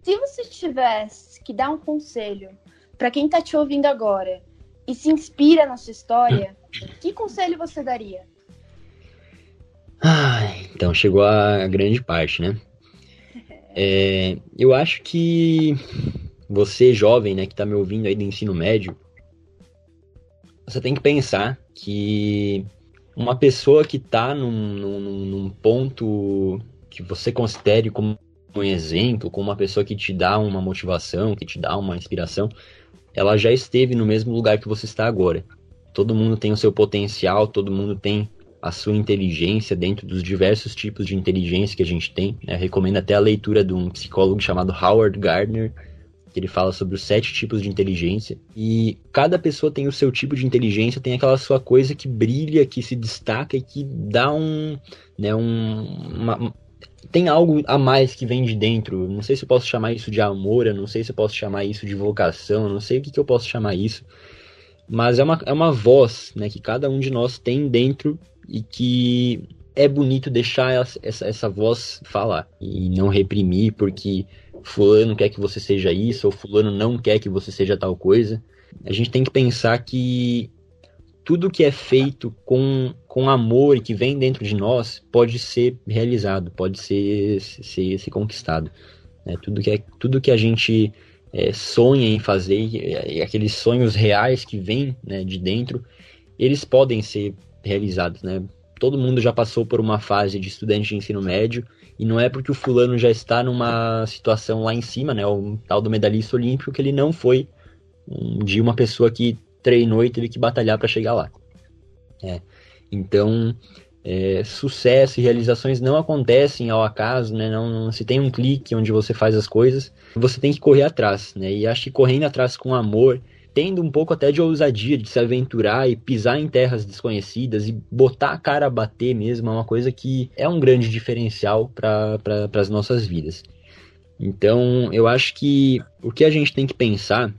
se você tivesse que dar um conselho para quem está te ouvindo agora e se inspira na sua história, que conselho você daria? Ah, então chegou a grande parte, né? É, eu acho que você, jovem, né, que está me ouvindo aí do ensino médio, você tem que pensar que uma pessoa que está num, num, num, ponto que você considere como um exemplo, como uma pessoa que te dá uma motivação, que te dá uma inspiração, ela já esteve no mesmo lugar que você está agora. Todo mundo tem o seu potencial, todo mundo tem a sua inteligência dentro dos diversos tipos de inteligência que a gente tem. Né? Recomendo até a leitura de um psicólogo chamado Howard Gardner, que ele fala sobre os sete tipos de inteligência. E cada pessoa tem o seu tipo de inteligência, tem aquela sua coisa que brilha, que se destaca e que dá um. Né, um uma, tem algo a mais que vem de dentro. Não sei se eu posso chamar isso de amor, eu não sei se eu posso chamar isso de vocação, eu não sei o que, que eu posso chamar isso. Mas é uma, é uma voz né, que cada um de nós tem dentro e que é bonito deixar essa, essa voz falar e não reprimir porque fulano quer que você seja isso ou fulano não quer que você seja tal coisa. A gente tem que pensar que tudo que é feito com, com amor e que vem dentro de nós pode ser realizado, pode ser, ser, ser conquistado. Né? Tudo, que é, tudo que a gente é, sonha em fazer, e, aqueles sonhos reais que vêm né, de dentro, eles podem ser realizados, né? Todo mundo já passou por uma fase de estudante de ensino médio e não é porque o fulano já está numa situação lá em cima, né, o tal do medalhista olímpico, que ele não foi um uma pessoa que treinou e teve que batalhar para chegar lá. É. Então, é, sucesso e realizações não acontecem ao acaso, né? Não, não, se tem um clique onde você faz as coisas, você tem que correr atrás, né? E acho que correndo atrás com amor tendo um pouco até de ousadia de se aventurar e pisar em terras desconhecidas e botar a cara a bater mesmo é uma coisa que é um grande diferencial para pra, as nossas vidas. Então, eu acho que o que a gente tem que pensar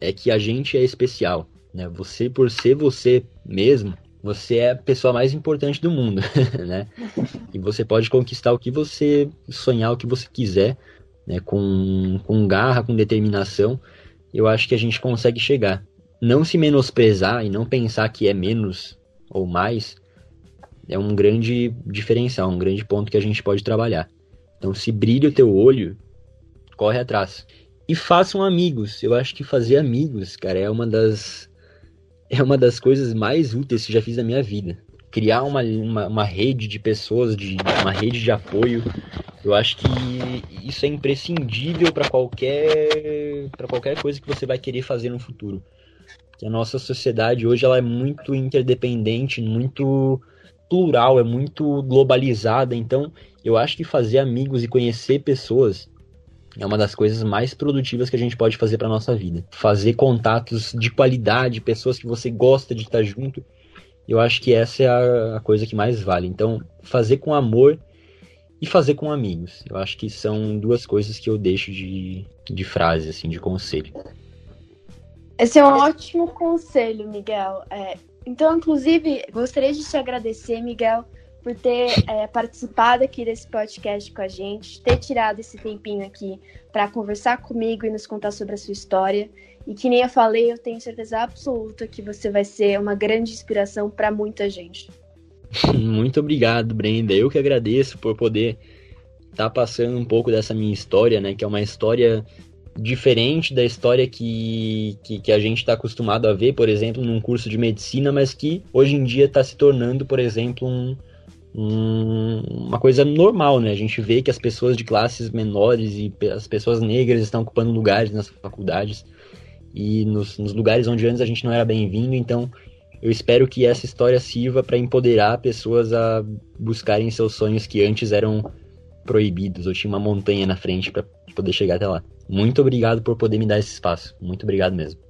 é que a gente é especial, né? Você por ser você mesmo, você é a pessoa mais importante do mundo, né? E você pode conquistar o que você sonhar, o que você quiser, né? Com, com garra, com determinação eu acho que a gente consegue chegar. Não se menosprezar e não pensar que é menos ou mais é um grande diferencial, um grande ponto que a gente pode trabalhar. Então, se brilha o teu olho, corre atrás. E façam amigos. Eu acho que fazer amigos, cara, é uma das é uma das coisas mais úteis que já fiz na minha vida. Criar uma, uma, uma rede de pessoas, de uma rede de apoio, eu acho que isso é imprescindível para qualquer para qualquer coisa que você vai querer fazer no futuro. Que a nossa sociedade hoje ela é muito interdependente, muito plural, é muito globalizada, então eu acho que fazer amigos e conhecer pessoas é uma das coisas mais produtivas que a gente pode fazer para nossa vida. Fazer contatos de qualidade, pessoas que você gosta de estar junto, eu acho que essa é a coisa que mais vale. Então, fazer com amor e fazer com amigos. Eu acho que são duas coisas que eu deixo de, de frase, assim, de conselho. Esse é um ótimo conselho, Miguel. É, então, inclusive, gostaria de te agradecer, Miguel, por ter é, participado aqui desse podcast com a gente, ter tirado esse tempinho aqui para conversar comigo e nos contar sobre a sua história. E que nem eu falei, eu tenho certeza absoluta que você vai ser uma grande inspiração para muita gente. Muito obrigado, Brenda. Eu que agradeço por poder estar tá passando um pouco dessa minha história, né? Que é uma história diferente da história que, que, que a gente está acostumado a ver, por exemplo, num curso de medicina, mas que hoje em dia está se tornando, por exemplo, um, um, uma coisa normal, né? A gente vê que as pessoas de classes menores e as pessoas negras estão ocupando lugares nas faculdades e nos, nos lugares onde antes a gente não era bem-vindo, então eu espero que essa história sirva para empoderar pessoas a buscarem seus sonhos que antes eram proibidos, ou tinha uma montanha na frente para poder chegar até lá. Muito obrigado por poder me dar esse espaço. Muito obrigado mesmo.